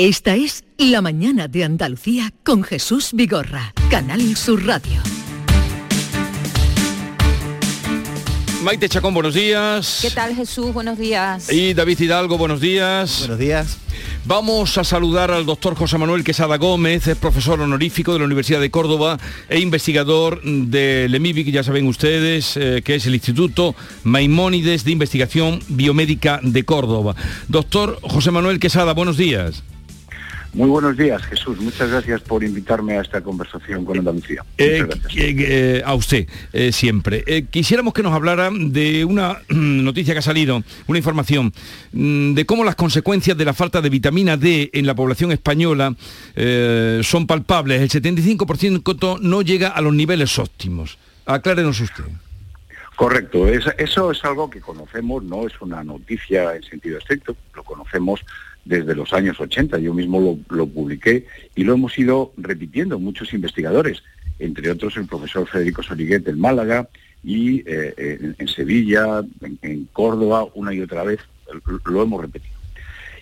Esta es La Mañana de Andalucía con Jesús Vigorra, Canal Sur Radio. Maite Chacón, buenos días. ¿Qué tal Jesús? Buenos días. Y David Hidalgo, buenos días. Buenos días. Vamos a saludar al doctor José Manuel Quesada Gómez, es profesor honorífico de la Universidad de Córdoba e investigador del EMIBIC, ya saben ustedes, eh, que es el Instituto Maimónides de Investigación Biomédica de Córdoba. Doctor José Manuel Quesada, buenos días. Muy buenos días, Jesús. Muchas gracias por invitarme a esta conversación con Andalucía. Eh, eh, a usted, eh, siempre. quisiéramos que nos hablara de una noticia que ha salido, una información, mm, de cómo las consecuencias de la falta de vitamina D en la población española son palpables. El 75% no llega a los niveles óptimos. Aclárenos usted. Correcto, eso es algo que conocemos, no es una noticia en sentido estricto, lo conocemos desde los años 80. Yo mismo lo, publiqué y lo hemos ido repitiendo muchos investigadores, entre otros el profesor Federico Soriguet del Málaga y eh, en, Sevilla, en, Córdoba, una y otra vez lo hemos repetido.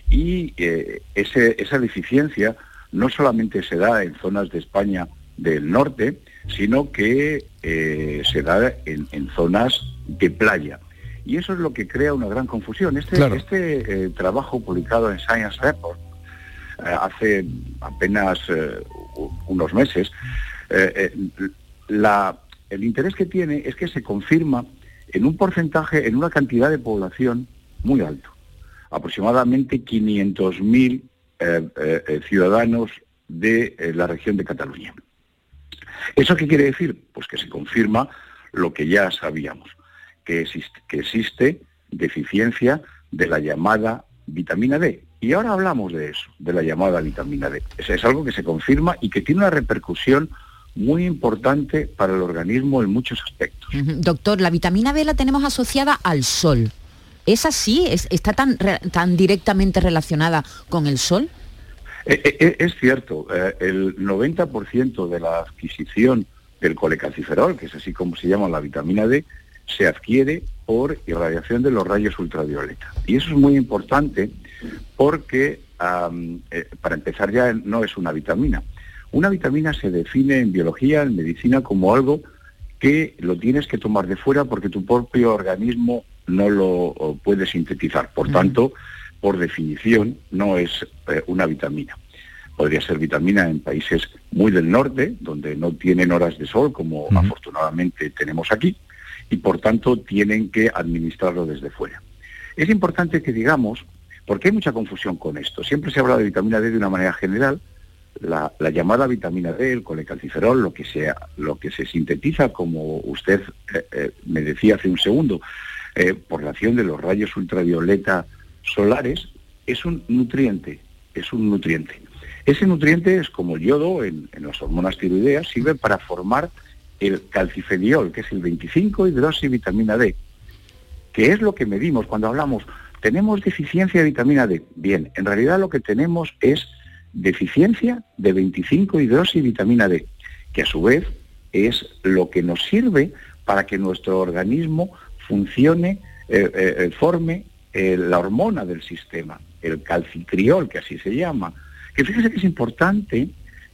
Y eh, esa deficiencia no solamente se da en zonas de España del norte, sino que eh, se da en, en zonas de playa. Y eso es lo que crea una gran confusión. Este, este eh, trabajo publicado en Science Report eh, hace apenas eh, unos meses, el interés que tiene es que se confirma en un porcentaje, en una cantidad de población muy alto, aproximadamente 500.000 ciudadanos de la región de Cataluña. ¿Eso qué quiere decir? Pues que se confirma lo que ya sabíamos que existe, que existe deficiencia de la llamada vitamina D. Y ahora hablamos de eso, de la llamada vitamina D. Es, es algo que se confirma y que tiene una repercusión muy importante para el organismo en muchos aspectos. Doctor, la vitamina D la tenemos asociada al sol. ¿Es así? ¿Está tan, tan directamente relacionada con el sol? Eh, eh, eh, es cierto, el 90% de la adquisición del colecalciferol, que es así como se llama la vitamina D, se adquiere por irradiación de los rayos ultravioleta. Y eso es muy importante porque, eh, para empezar ya, no es una vitamina. Una vitamina se define en biología, en medicina, como algo que lo tienes que tomar de fuera porque tu propio organismo no lo puede sintetizar. Por tanto, por definición, no es eh, una vitamina. Podría ser vitamina en países muy del norte, donde no tienen horas de sol, como afortunadamente tenemos aquí, y por tanto tienen que administrarlo desde fuera. Es importante que digamos, porque hay mucha confusión con esto, siempre se habla de vitamina D de una manera general, la, llamada vitamina D, el colecalciferol, lo que, sea, lo que se sintetiza, como usted eh, eh, me decía hace un segundo, eh, por la acción de los rayos ultravioleta solares, es un nutriente, es un nutriente. Ese nutriente es como el yodo en, las hormonas tiroideas, sirve para formar el calcifediol, que es el 25 hidroxivitamina D, que es lo que medimos cuando hablamos, tenemos deficiencia de vitamina D. Bien, en realidad lo que tenemos es deficiencia de 25 hidroxivitamina D, que a su vez es lo que nos sirve para que nuestro organismo funcione, eh, eh, eh, forme la hormona del sistema, el calcitriol, que así se llama, que fíjese que es importante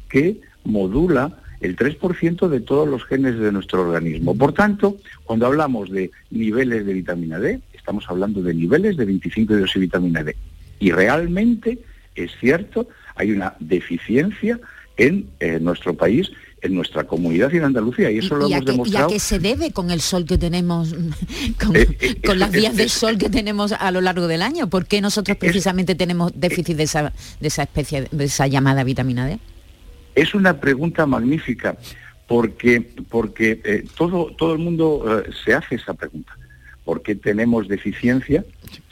que modula el 3% de todos los genes de nuestro organismo. Por tanto, cuando hablamos de niveles de vitamina D, estamos hablando de niveles de 25 de vitamina D. Y realmente es cierto, hay una deficiencia en nuestro país en nuestra comunidad y en Andalucía y eso lo hemos demostrado. ¿Y a qué se debe con el sol que tenemos, con, eh, eh, las vías del sol que tenemos a lo largo del año? ¿Por qué nosotros precisamente tenemos déficit de esa, de esa especie, de esa llamada vitamina D? Es una pregunta magnífica porque, porque eh, todo, todo el mundo se hace esa pregunta. ¿Por qué tenemos deficiencia?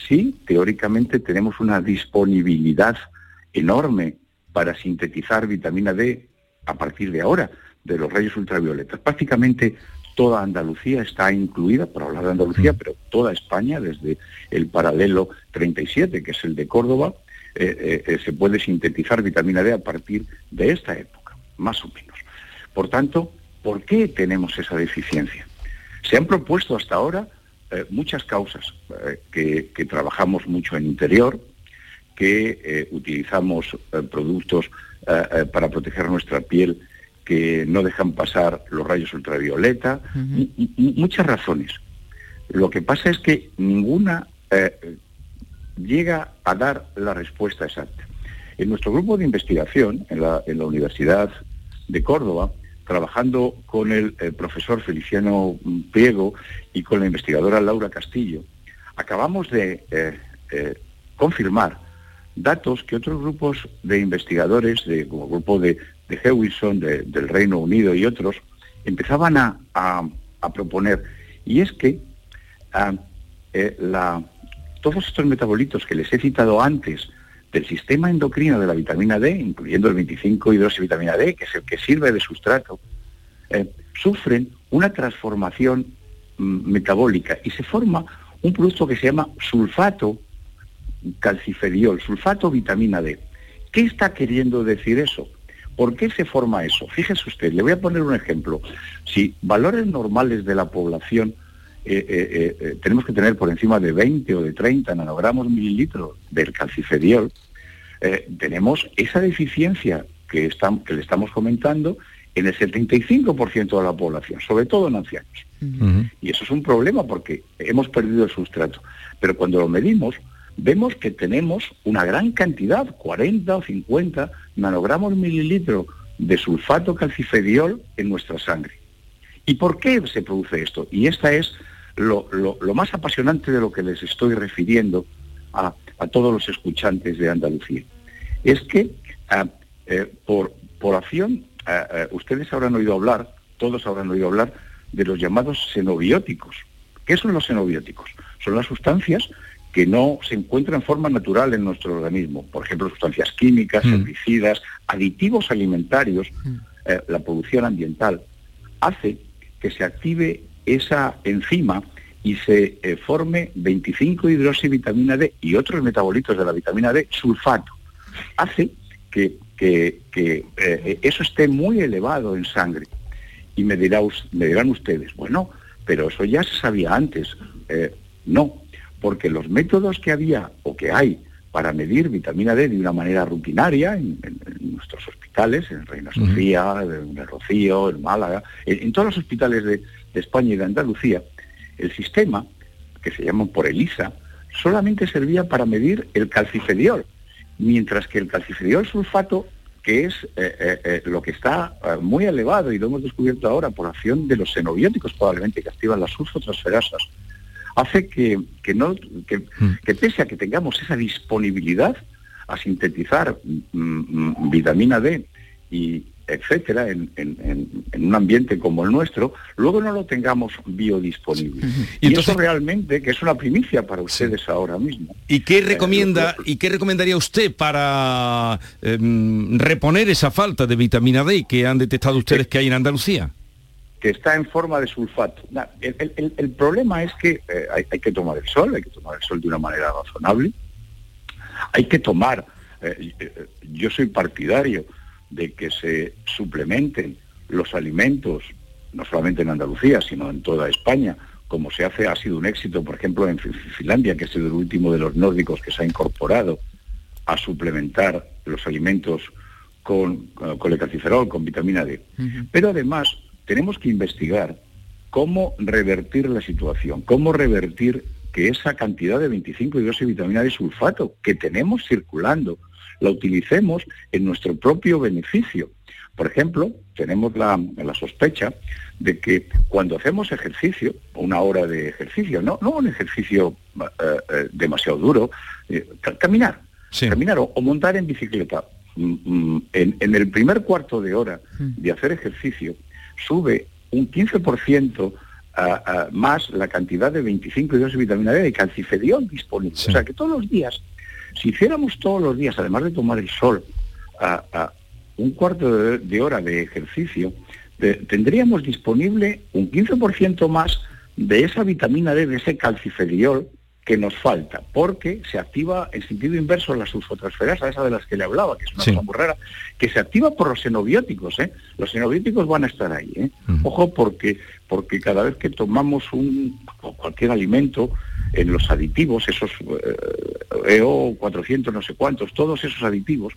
Sí, teóricamente tenemos una disponibilidad enorme para sintetizar vitamina D a partir de ahora de los rayos ultravioletas. Prácticamente toda Andalucía está incluida, por hablar de Andalucía, pero toda España, desde el paralelo 37, que es el de Córdoba, eh, eh, eh, se puede sintetizar vitamina D a partir de esta época, más o menos. Por tanto, ¿por qué tenemos esa deficiencia? Se han propuesto hasta ahora muchas causas, que, que, trabajamos mucho en interior, que utilizamos productos para proteger nuestra piel que no dejan pasar los rayos ultravioleta, muchas razones. Lo que pasa es que ninguna eh, llega a dar la respuesta exacta. En nuestro grupo de investigación, en la, Universidad de Córdoba, trabajando con el, profesor Feliciano Priego y con la investigadora Laura Castillo, acabamos de eh, eh, confirmar datos que otros grupos de investigadores, de, como el grupo de de Hewison, del Reino Unido y otros, empezaban a, proponer. Y es que ah, eh, todos estos metabolitos que les he citado antes del sistema endocrino de la vitamina D, incluyendo el 25 hidroxivitamina D, que es el que sirve de sustrato, eh, sufren una transformación mm, metabólica y se forma un producto que se llama sulfato calciferiol, sulfato vitamina D. ¿Qué está queriendo decir eso? ¿Por qué se forma eso? Fíjese usted, le voy a poner un ejemplo. Si valores normales de la población eh, eh, eh, tenemos que tener por encima de 20 o de 30 nanogramos mililitros del calciferiol, tenemos esa deficiencia que, que le estamos comentando en el 75% de la población, sobre todo en ancianos. Y eso es un problema porque hemos perdido el sustrato. Pero cuando lo medimos, vemos que tenemos una gran cantidad, 40 o 50 nanogramos mililitro de sulfato calciferiol en nuestra sangre. ¿Y por qué se produce esto? Y esta es lo, más apasionante de lo que les estoy refiriendo a, todos los escuchantes de Andalucía. Es que ah, eh, por, por acción, ah, ah, ustedes habrán oído hablar, todos habrán oído hablar, de los llamados xenobióticos. ¿Qué son los xenobióticos? Son las sustancias que no se encuentran en forma natural en nuestro organismo. Por ejemplo, sustancias químicas, mm. herbicidas, aditivos alimentarios, mm. eh, la producción ambiental, hace que se active esa enzima y se eh, forme 25 hidroxivitamina D y otros metabolitos de la vitamina D, sulfato. Hace que, eh, eso esté muy elevado en sangre. Y me, me dirán ustedes, bueno, pero eso ya se sabía antes. no, porque los métodos que había o que hay para medir vitamina D de una manera rutinaria en, nuestros hospitales, en Reina Sofía, en el Rocío, en Málaga, en, todos los hospitales de, España y de Andalucía, el sistema, que se llama por ELISA, solamente servía para medir el calcifediol, mientras que el calcifediol sulfato que es eh, eh, eh, lo que está muy elevado y lo hemos descubierto ahora por acción de los xenobióticos probablemente que activan las sulfotransferasas, hace que, que no, que, Mm. que pese a que tengamos esa disponibilidad a sintetizar mm, mm, vitamina D y etcétera en, en- un ambiente como el nuestro, luego no lo tengamos biodisponible. Y Y, entonces- eso realmente que es una primicia para ustedes ahora mismo. ¿Y qué recomienda y qué recomendaría usted para em, reponer esa falta de vitamina D que han detectado ustedes que hay en Andalucía? que está en forma de sulfato. El, el- el- el problema es que eh, hay, hay que tomar el sol, hay que tomar el sol de una manera razonable, hay que tomar, eh, eh, yo soy partidario de que se suplementen los alimentos, no solamente en Andalucía, sino en toda España, como se hace, ha sido un éxito, por ejemplo, en Fi- Finlandia, que sido el último de los nórdicos que se ha incorporado a suplementar los alimentos con, eh, con lecaciferol, con vitamina D. Pero además tenemos que investigar cómo revertir la situación, cómo revertir que esa cantidad de 25 y 12 vitamina de sulfato que tenemos circulando la utilicemos en nuestro propio beneficio. Por ejemplo, tenemos la, la sospecha de que cuando hacemos ejercicio, una hora de ejercicio, no, no un ejercicio eh, eh, demasiado duro, eh, ca- caminar, caminar o, o montar en bicicleta, mm, mm, en, en el primer cuarto de hora de hacer ejercicio, sube un 15% a- a más la cantidad de 25 y 2 de vitamina D y calcifediol disponible. O sea que todos los días, si hiciéramos todos los días, además de tomar el sol, a, a un cuarto de, de hora de ejercicio, de- tendríamos disponible un 15% más de esa vitamina D, de ese calcifediol que nos falta, porque se activa en sentido inverso la sulfotransferasa, esa de las que le hablaba, que es una Sí. cosa muy rara, que se activa por los xenobióticos, ¿eh? Los xenobióticos van a estar ahí, ¿eh? Ojo porque porque cada vez que tomamos un o cualquier alimento en los aditivos, esos eh, EO 400 no sé cuántos, todos esos aditivos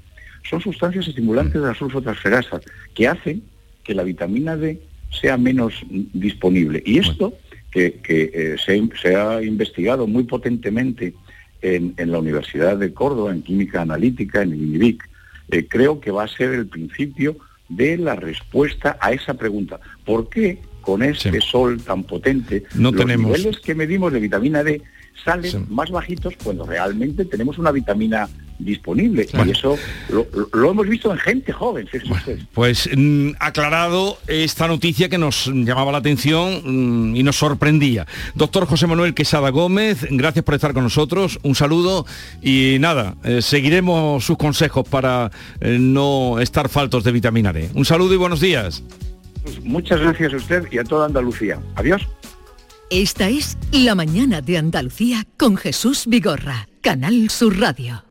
son sustancias estimulantes de la sulfotransferasa que hacen que la vitamina D sea menos disponible. Y esto que, que, eh, se, se ha investigado muy potentemente en, en la Universidad de Córdoba, en química analítica, en el INIVIC, eh, creo que va a ser el principio de la respuesta a esa pregunta. ¿Por qué con este sol tan potente No los tenemos- niveles que medimos de vitamina D salen más bajitos cuando realmente tenemos una vitamina disponible? Y eso lo, hemos visto en gente joven, fíjense ustedes. Pues mm, aclarado esta noticia que nos llamaba la atención mm, y nos sorprendía. Doctor José Manuel Quesada Gómez, gracias por estar con nosotros, un saludo y nada, eh, seguiremos sus consejos para eh, no estar faltos de vitamina D. Un saludo y buenos días. Pues muchas gracias a usted y a toda Andalucía. Adiós. Esta es La mañana de Andalucía con Jesús Vigorra, Canal Sur Radio.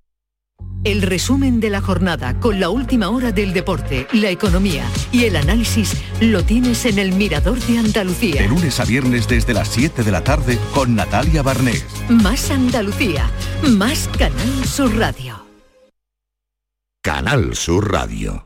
El resumen de la jornada con la última hora del deporte, la economía y el análisis lo tienes en el Mirador de De Andalucía. lunes a viernes desde las 7 de la tarde con Natalia Barnés. Más Andalucía, más Canal Sur Radio. Canal Sur Radio.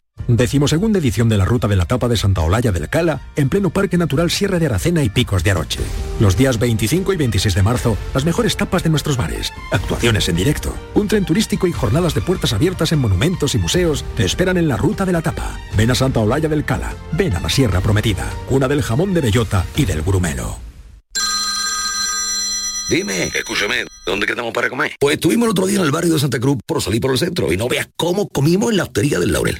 Decimosegunda edición de la Ruta de la Tapa de Santa Olalla del Cala, en pleno Parque Natural Sierra de Aracena y Picos de Aroche. Los días 25 y 26 de marzo, las mejores tapas de nuestros bares, actuaciones en directo, un tren turístico y jornadas de puertas abiertas en monumentos y museos te esperan en la Ruta de la Tapa. Ven a Santa Olalla del Cala, ven a la Sierra Prometida, cuna del jamón de bellota y del grumelo. Dime, escúchame, ¿dónde quedamos para comer? Pues estuvimos el otro día en el barrio de Santa Cruz por salir por el centro y no veas cómo comimos en la hostería del Laurel.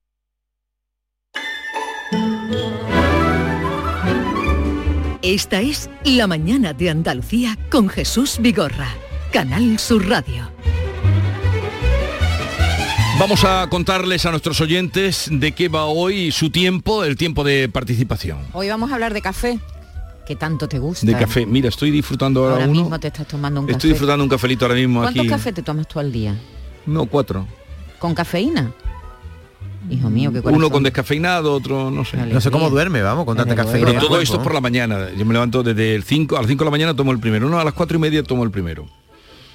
Esta es La Mañana de Andalucía con Jesús Vigorra, Canal Sur Radio. Vamos a contarles a nuestros oyentes de qué va hoy su tiempo, el tiempo de participación. Hoy vamos a hablar de café, que tanto te gusta. De café. Mira, estoy disfrutando ahora, Ahora uno. mismo te estás tomando un Estoy café. disfrutando un cafelito ahora mismo ¿Cuántos aquí. cafés te tomas tú al día? No, cuatro. ¿Con cafeína? Hijo mío, qué corazón. Uno con descafeinado, otro no sé. No sé cómo duerme, vamos, con tanta Pero cafeína. todo esto es por la mañana. Yo me levanto desde el 5 a las 5 de la mañana tomo el primero. No, a las 4 y media tomo el primero.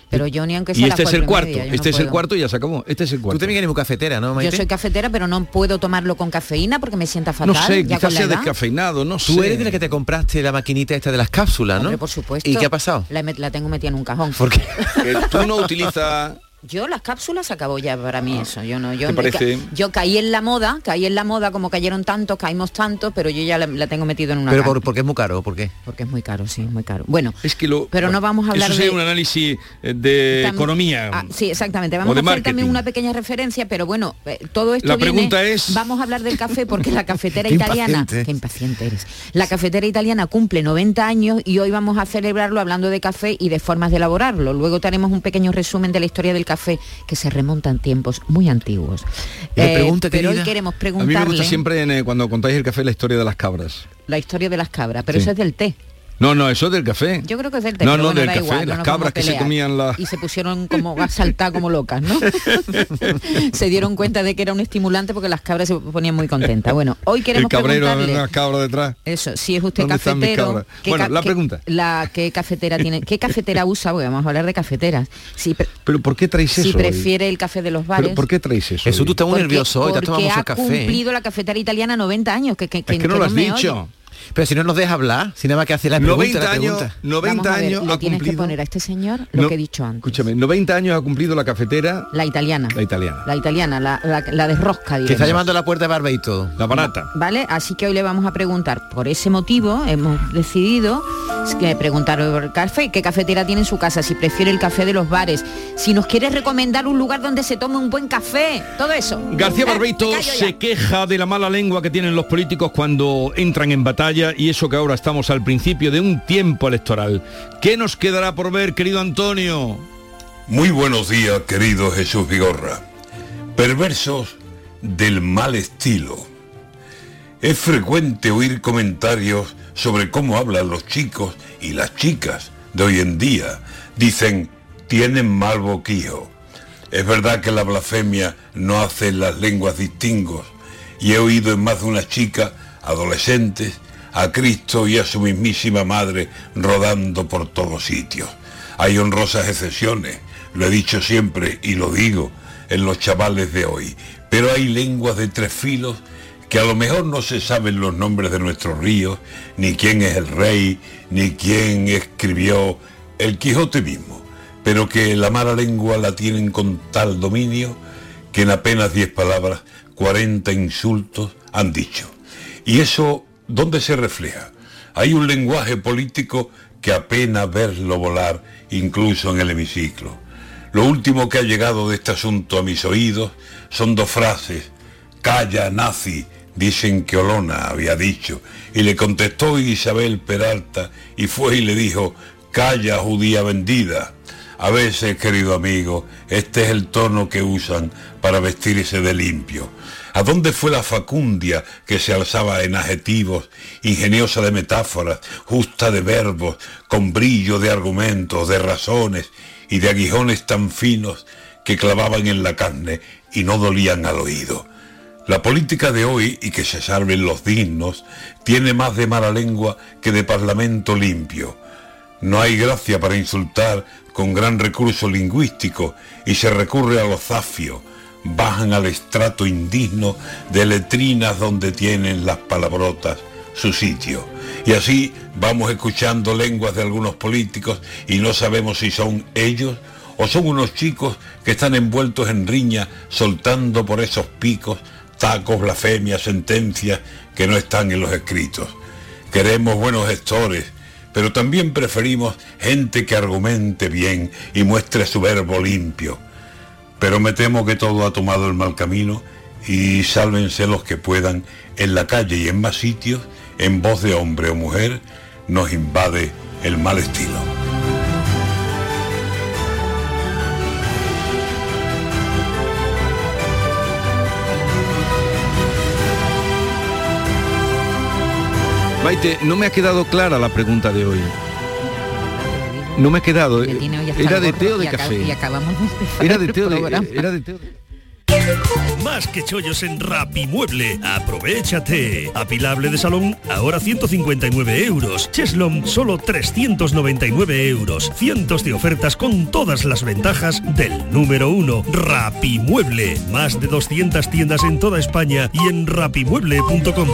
Pero yo ni aunque sea Y este es el cuarto. media, yo este no es el cuarto y ya se acabó. Este es el cuarto. Tú también eres muy cafetera, ¿no, Yo Maite? soy cafetera, pero no puedo tomarlo con cafeína porque me sienta fatal. No sé, ya quizás sea descafeinado, no sé. Tú eres de la que te compraste la maquinita esta de las cápsulas, ¿no? Hombre, por supuesto. ¿Y qué ha pasado? La, tengo metida en un cajón. ¿Por qué? Que tú no utilizas... Yo las cápsulas acabó ya para mí eso. Yo no, yo ¿Te me parece? ca- yo caí en la moda, caí en la moda como cayeron tantos, caímos tantos, pero yo ya la, la tengo metido en una Pero por, porque es muy caro, ¿por qué? Porque es muy caro, sí, muy caro. Bueno, Es que lo, pero no vamos a hablar eso de sería un análisis eh, de Tam- economía. Ah, sí, exactamente. Vamos de a hacer marketing. también una pequeña referencia, pero bueno, eh, todo esto La viene- pregunta es- Vamos a hablar del café porque la cafetera Qué italiana... impaciente. Qué impaciente eres. La cafetera italiana cumple 90 años y hoy vamos a celebrarlo hablando de café y de formas de elaborarlo. Luego tenemos un pequeño resumen de la historia del café que se remonta en tiempos muy antiguos. Eh, pregunta, pero hoy querida. queremos A mí me preguntarle gusta siempre en, eh, cuando contáis el café la historia de las cabras. la historia de las cabras, pero Sí. eso es del té. No, no, eso es del café. Yo creo que es del té, No, no, bueno, del café, igual, las cabras que se comían la... Y se pusieron como a saltar como locas, ¿no? se dieron cuenta de que era un estimulante porque las cabras se ponían muy contentas. Bueno, hoy El queremos cabrero, preguntarle... una cabra detrás. Eso, si es usted ¿Dónde están mis cafetero... cabras? ¿qué Bueno, ca- la qué- pregunta. La, ¿Qué cafetera tiene? ¿Qué cafetera usa? Porque vamos a hablar de cafeteras. Si, pre- Pero ¿por qué traéis si eso? prefiere el café de los bares... ¿Pero ¿Por qué traéis eso? Hoy? tú estás muy porque- nervioso hoy, te has tomado ha cumplido la cafetera italiana 90 años. Que, que, Es que no lo has dicho. oye. Pero si no nos dejas hablar, si nada más que hacer la pregunta, 90 la años, pregunta. 90 Vamos a ver, años le ha tienes que poner a este señor lo No, que he dicho antes. Escúchame, 90 años ha cumplido la cafetera, La italiana. la italiana. La italiana, la, la, la de rosca, Que está llamando a la puerta de barba y todo. La barata. ¿Vale? Así que hoy le vamos a preguntar. Por ese motivo hemos decidido que preguntar por el café, qué cafetera tiene en su casa, si prefiere el café de los bares, si nos quiere recomendar un lugar donde se tome un buen café, todo eso. García ¿Eh? Barbeito se queja de la mala lengua que tienen los políticos cuando entran en batalla y eso que ahora estamos al principio de un tiempo electoral. ¿Qué nos quedará por ver, querido Antonio? Muy buenos días, querido Jesús Vigorra. Perversos del mal estilo. Es frecuente oír comentarios sobre cómo hablan los chicos y las chicas de hoy en día. Dicen, tienen mal boquillo. Es verdad que la blasfemia no hace las lenguas distingos y he oído en más de una chica, adolescentes, a Cristo y a su mismísima madre rodando por todos sitios. Hay honrosas excepciones, lo he dicho siempre y lo digo en los chavales de hoy, pero hay lenguas de tres filos que a lo mejor no se saben los nombres de nuestros ríos, ni quién es el rey, ni quién escribió el Quijote mismo, pero que la mala lengua la tienen con tal dominio que en apenas 10 palabras, 40 insultos han dicho. ¿Y eso dónde se refleja? Hay un lenguaje político que apenas verlo volar, incluso en el hemiciclo. Lo último que ha llegado de este asunto a mis oídos son dos frases. Calla, nazi, dicen que Olona había dicho. Y le contestó Isabel Peralta y fue y le dijo, calla, judía vendida. A veces, querido amigo, este es el tono que usan para vestirse de limpio. ¿A dónde fue la facundia que se alzaba en adjetivos, ingeniosa de metáforas, justa de verbos, con brillo de argumentos, de razones y de aguijones tan finos que clavaban en la carne y no dolían al oído? La política de hoy, y que se salven los dignos, tiene más de mala lengua que de parlamento limpio. No hay gracia para insultar con gran recurso lingüístico y se recurre a los zafios. Bajan al estrato indigno de letrinas donde tienen las palabrotas su sitio. Y así vamos escuchando lenguas de algunos políticos y no sabemos si son ellos o son unos chicos que están envueltos en riña soltando por esos picos tacos, blasfemias, sentencias que no están en los escritos. Queremos buenos gestores, pero también preferimos gente que argumente bien y muestre su verbo limpio. Pero me temo que todo ha tomado el mal camino y sálvense los que puedan en la calle y en más sitios, en voz de hombre o mujer, nos invade el mal estilo. Maite, no me ha quedado clara la pregunta de hoy. No me ha quedado. Era de té o de café. Y acabamos de empezar Era de té o de, era de té Más que chollos en Rapimueble. Aprovechate. Apilable de salón, ahora 159 euros. Cheslom, solo 399 euros. Cientos de ofertas con todas las ventajas del número uno. Rapimueble. Más de 200 tiendas en toda España y en rapimueble.com.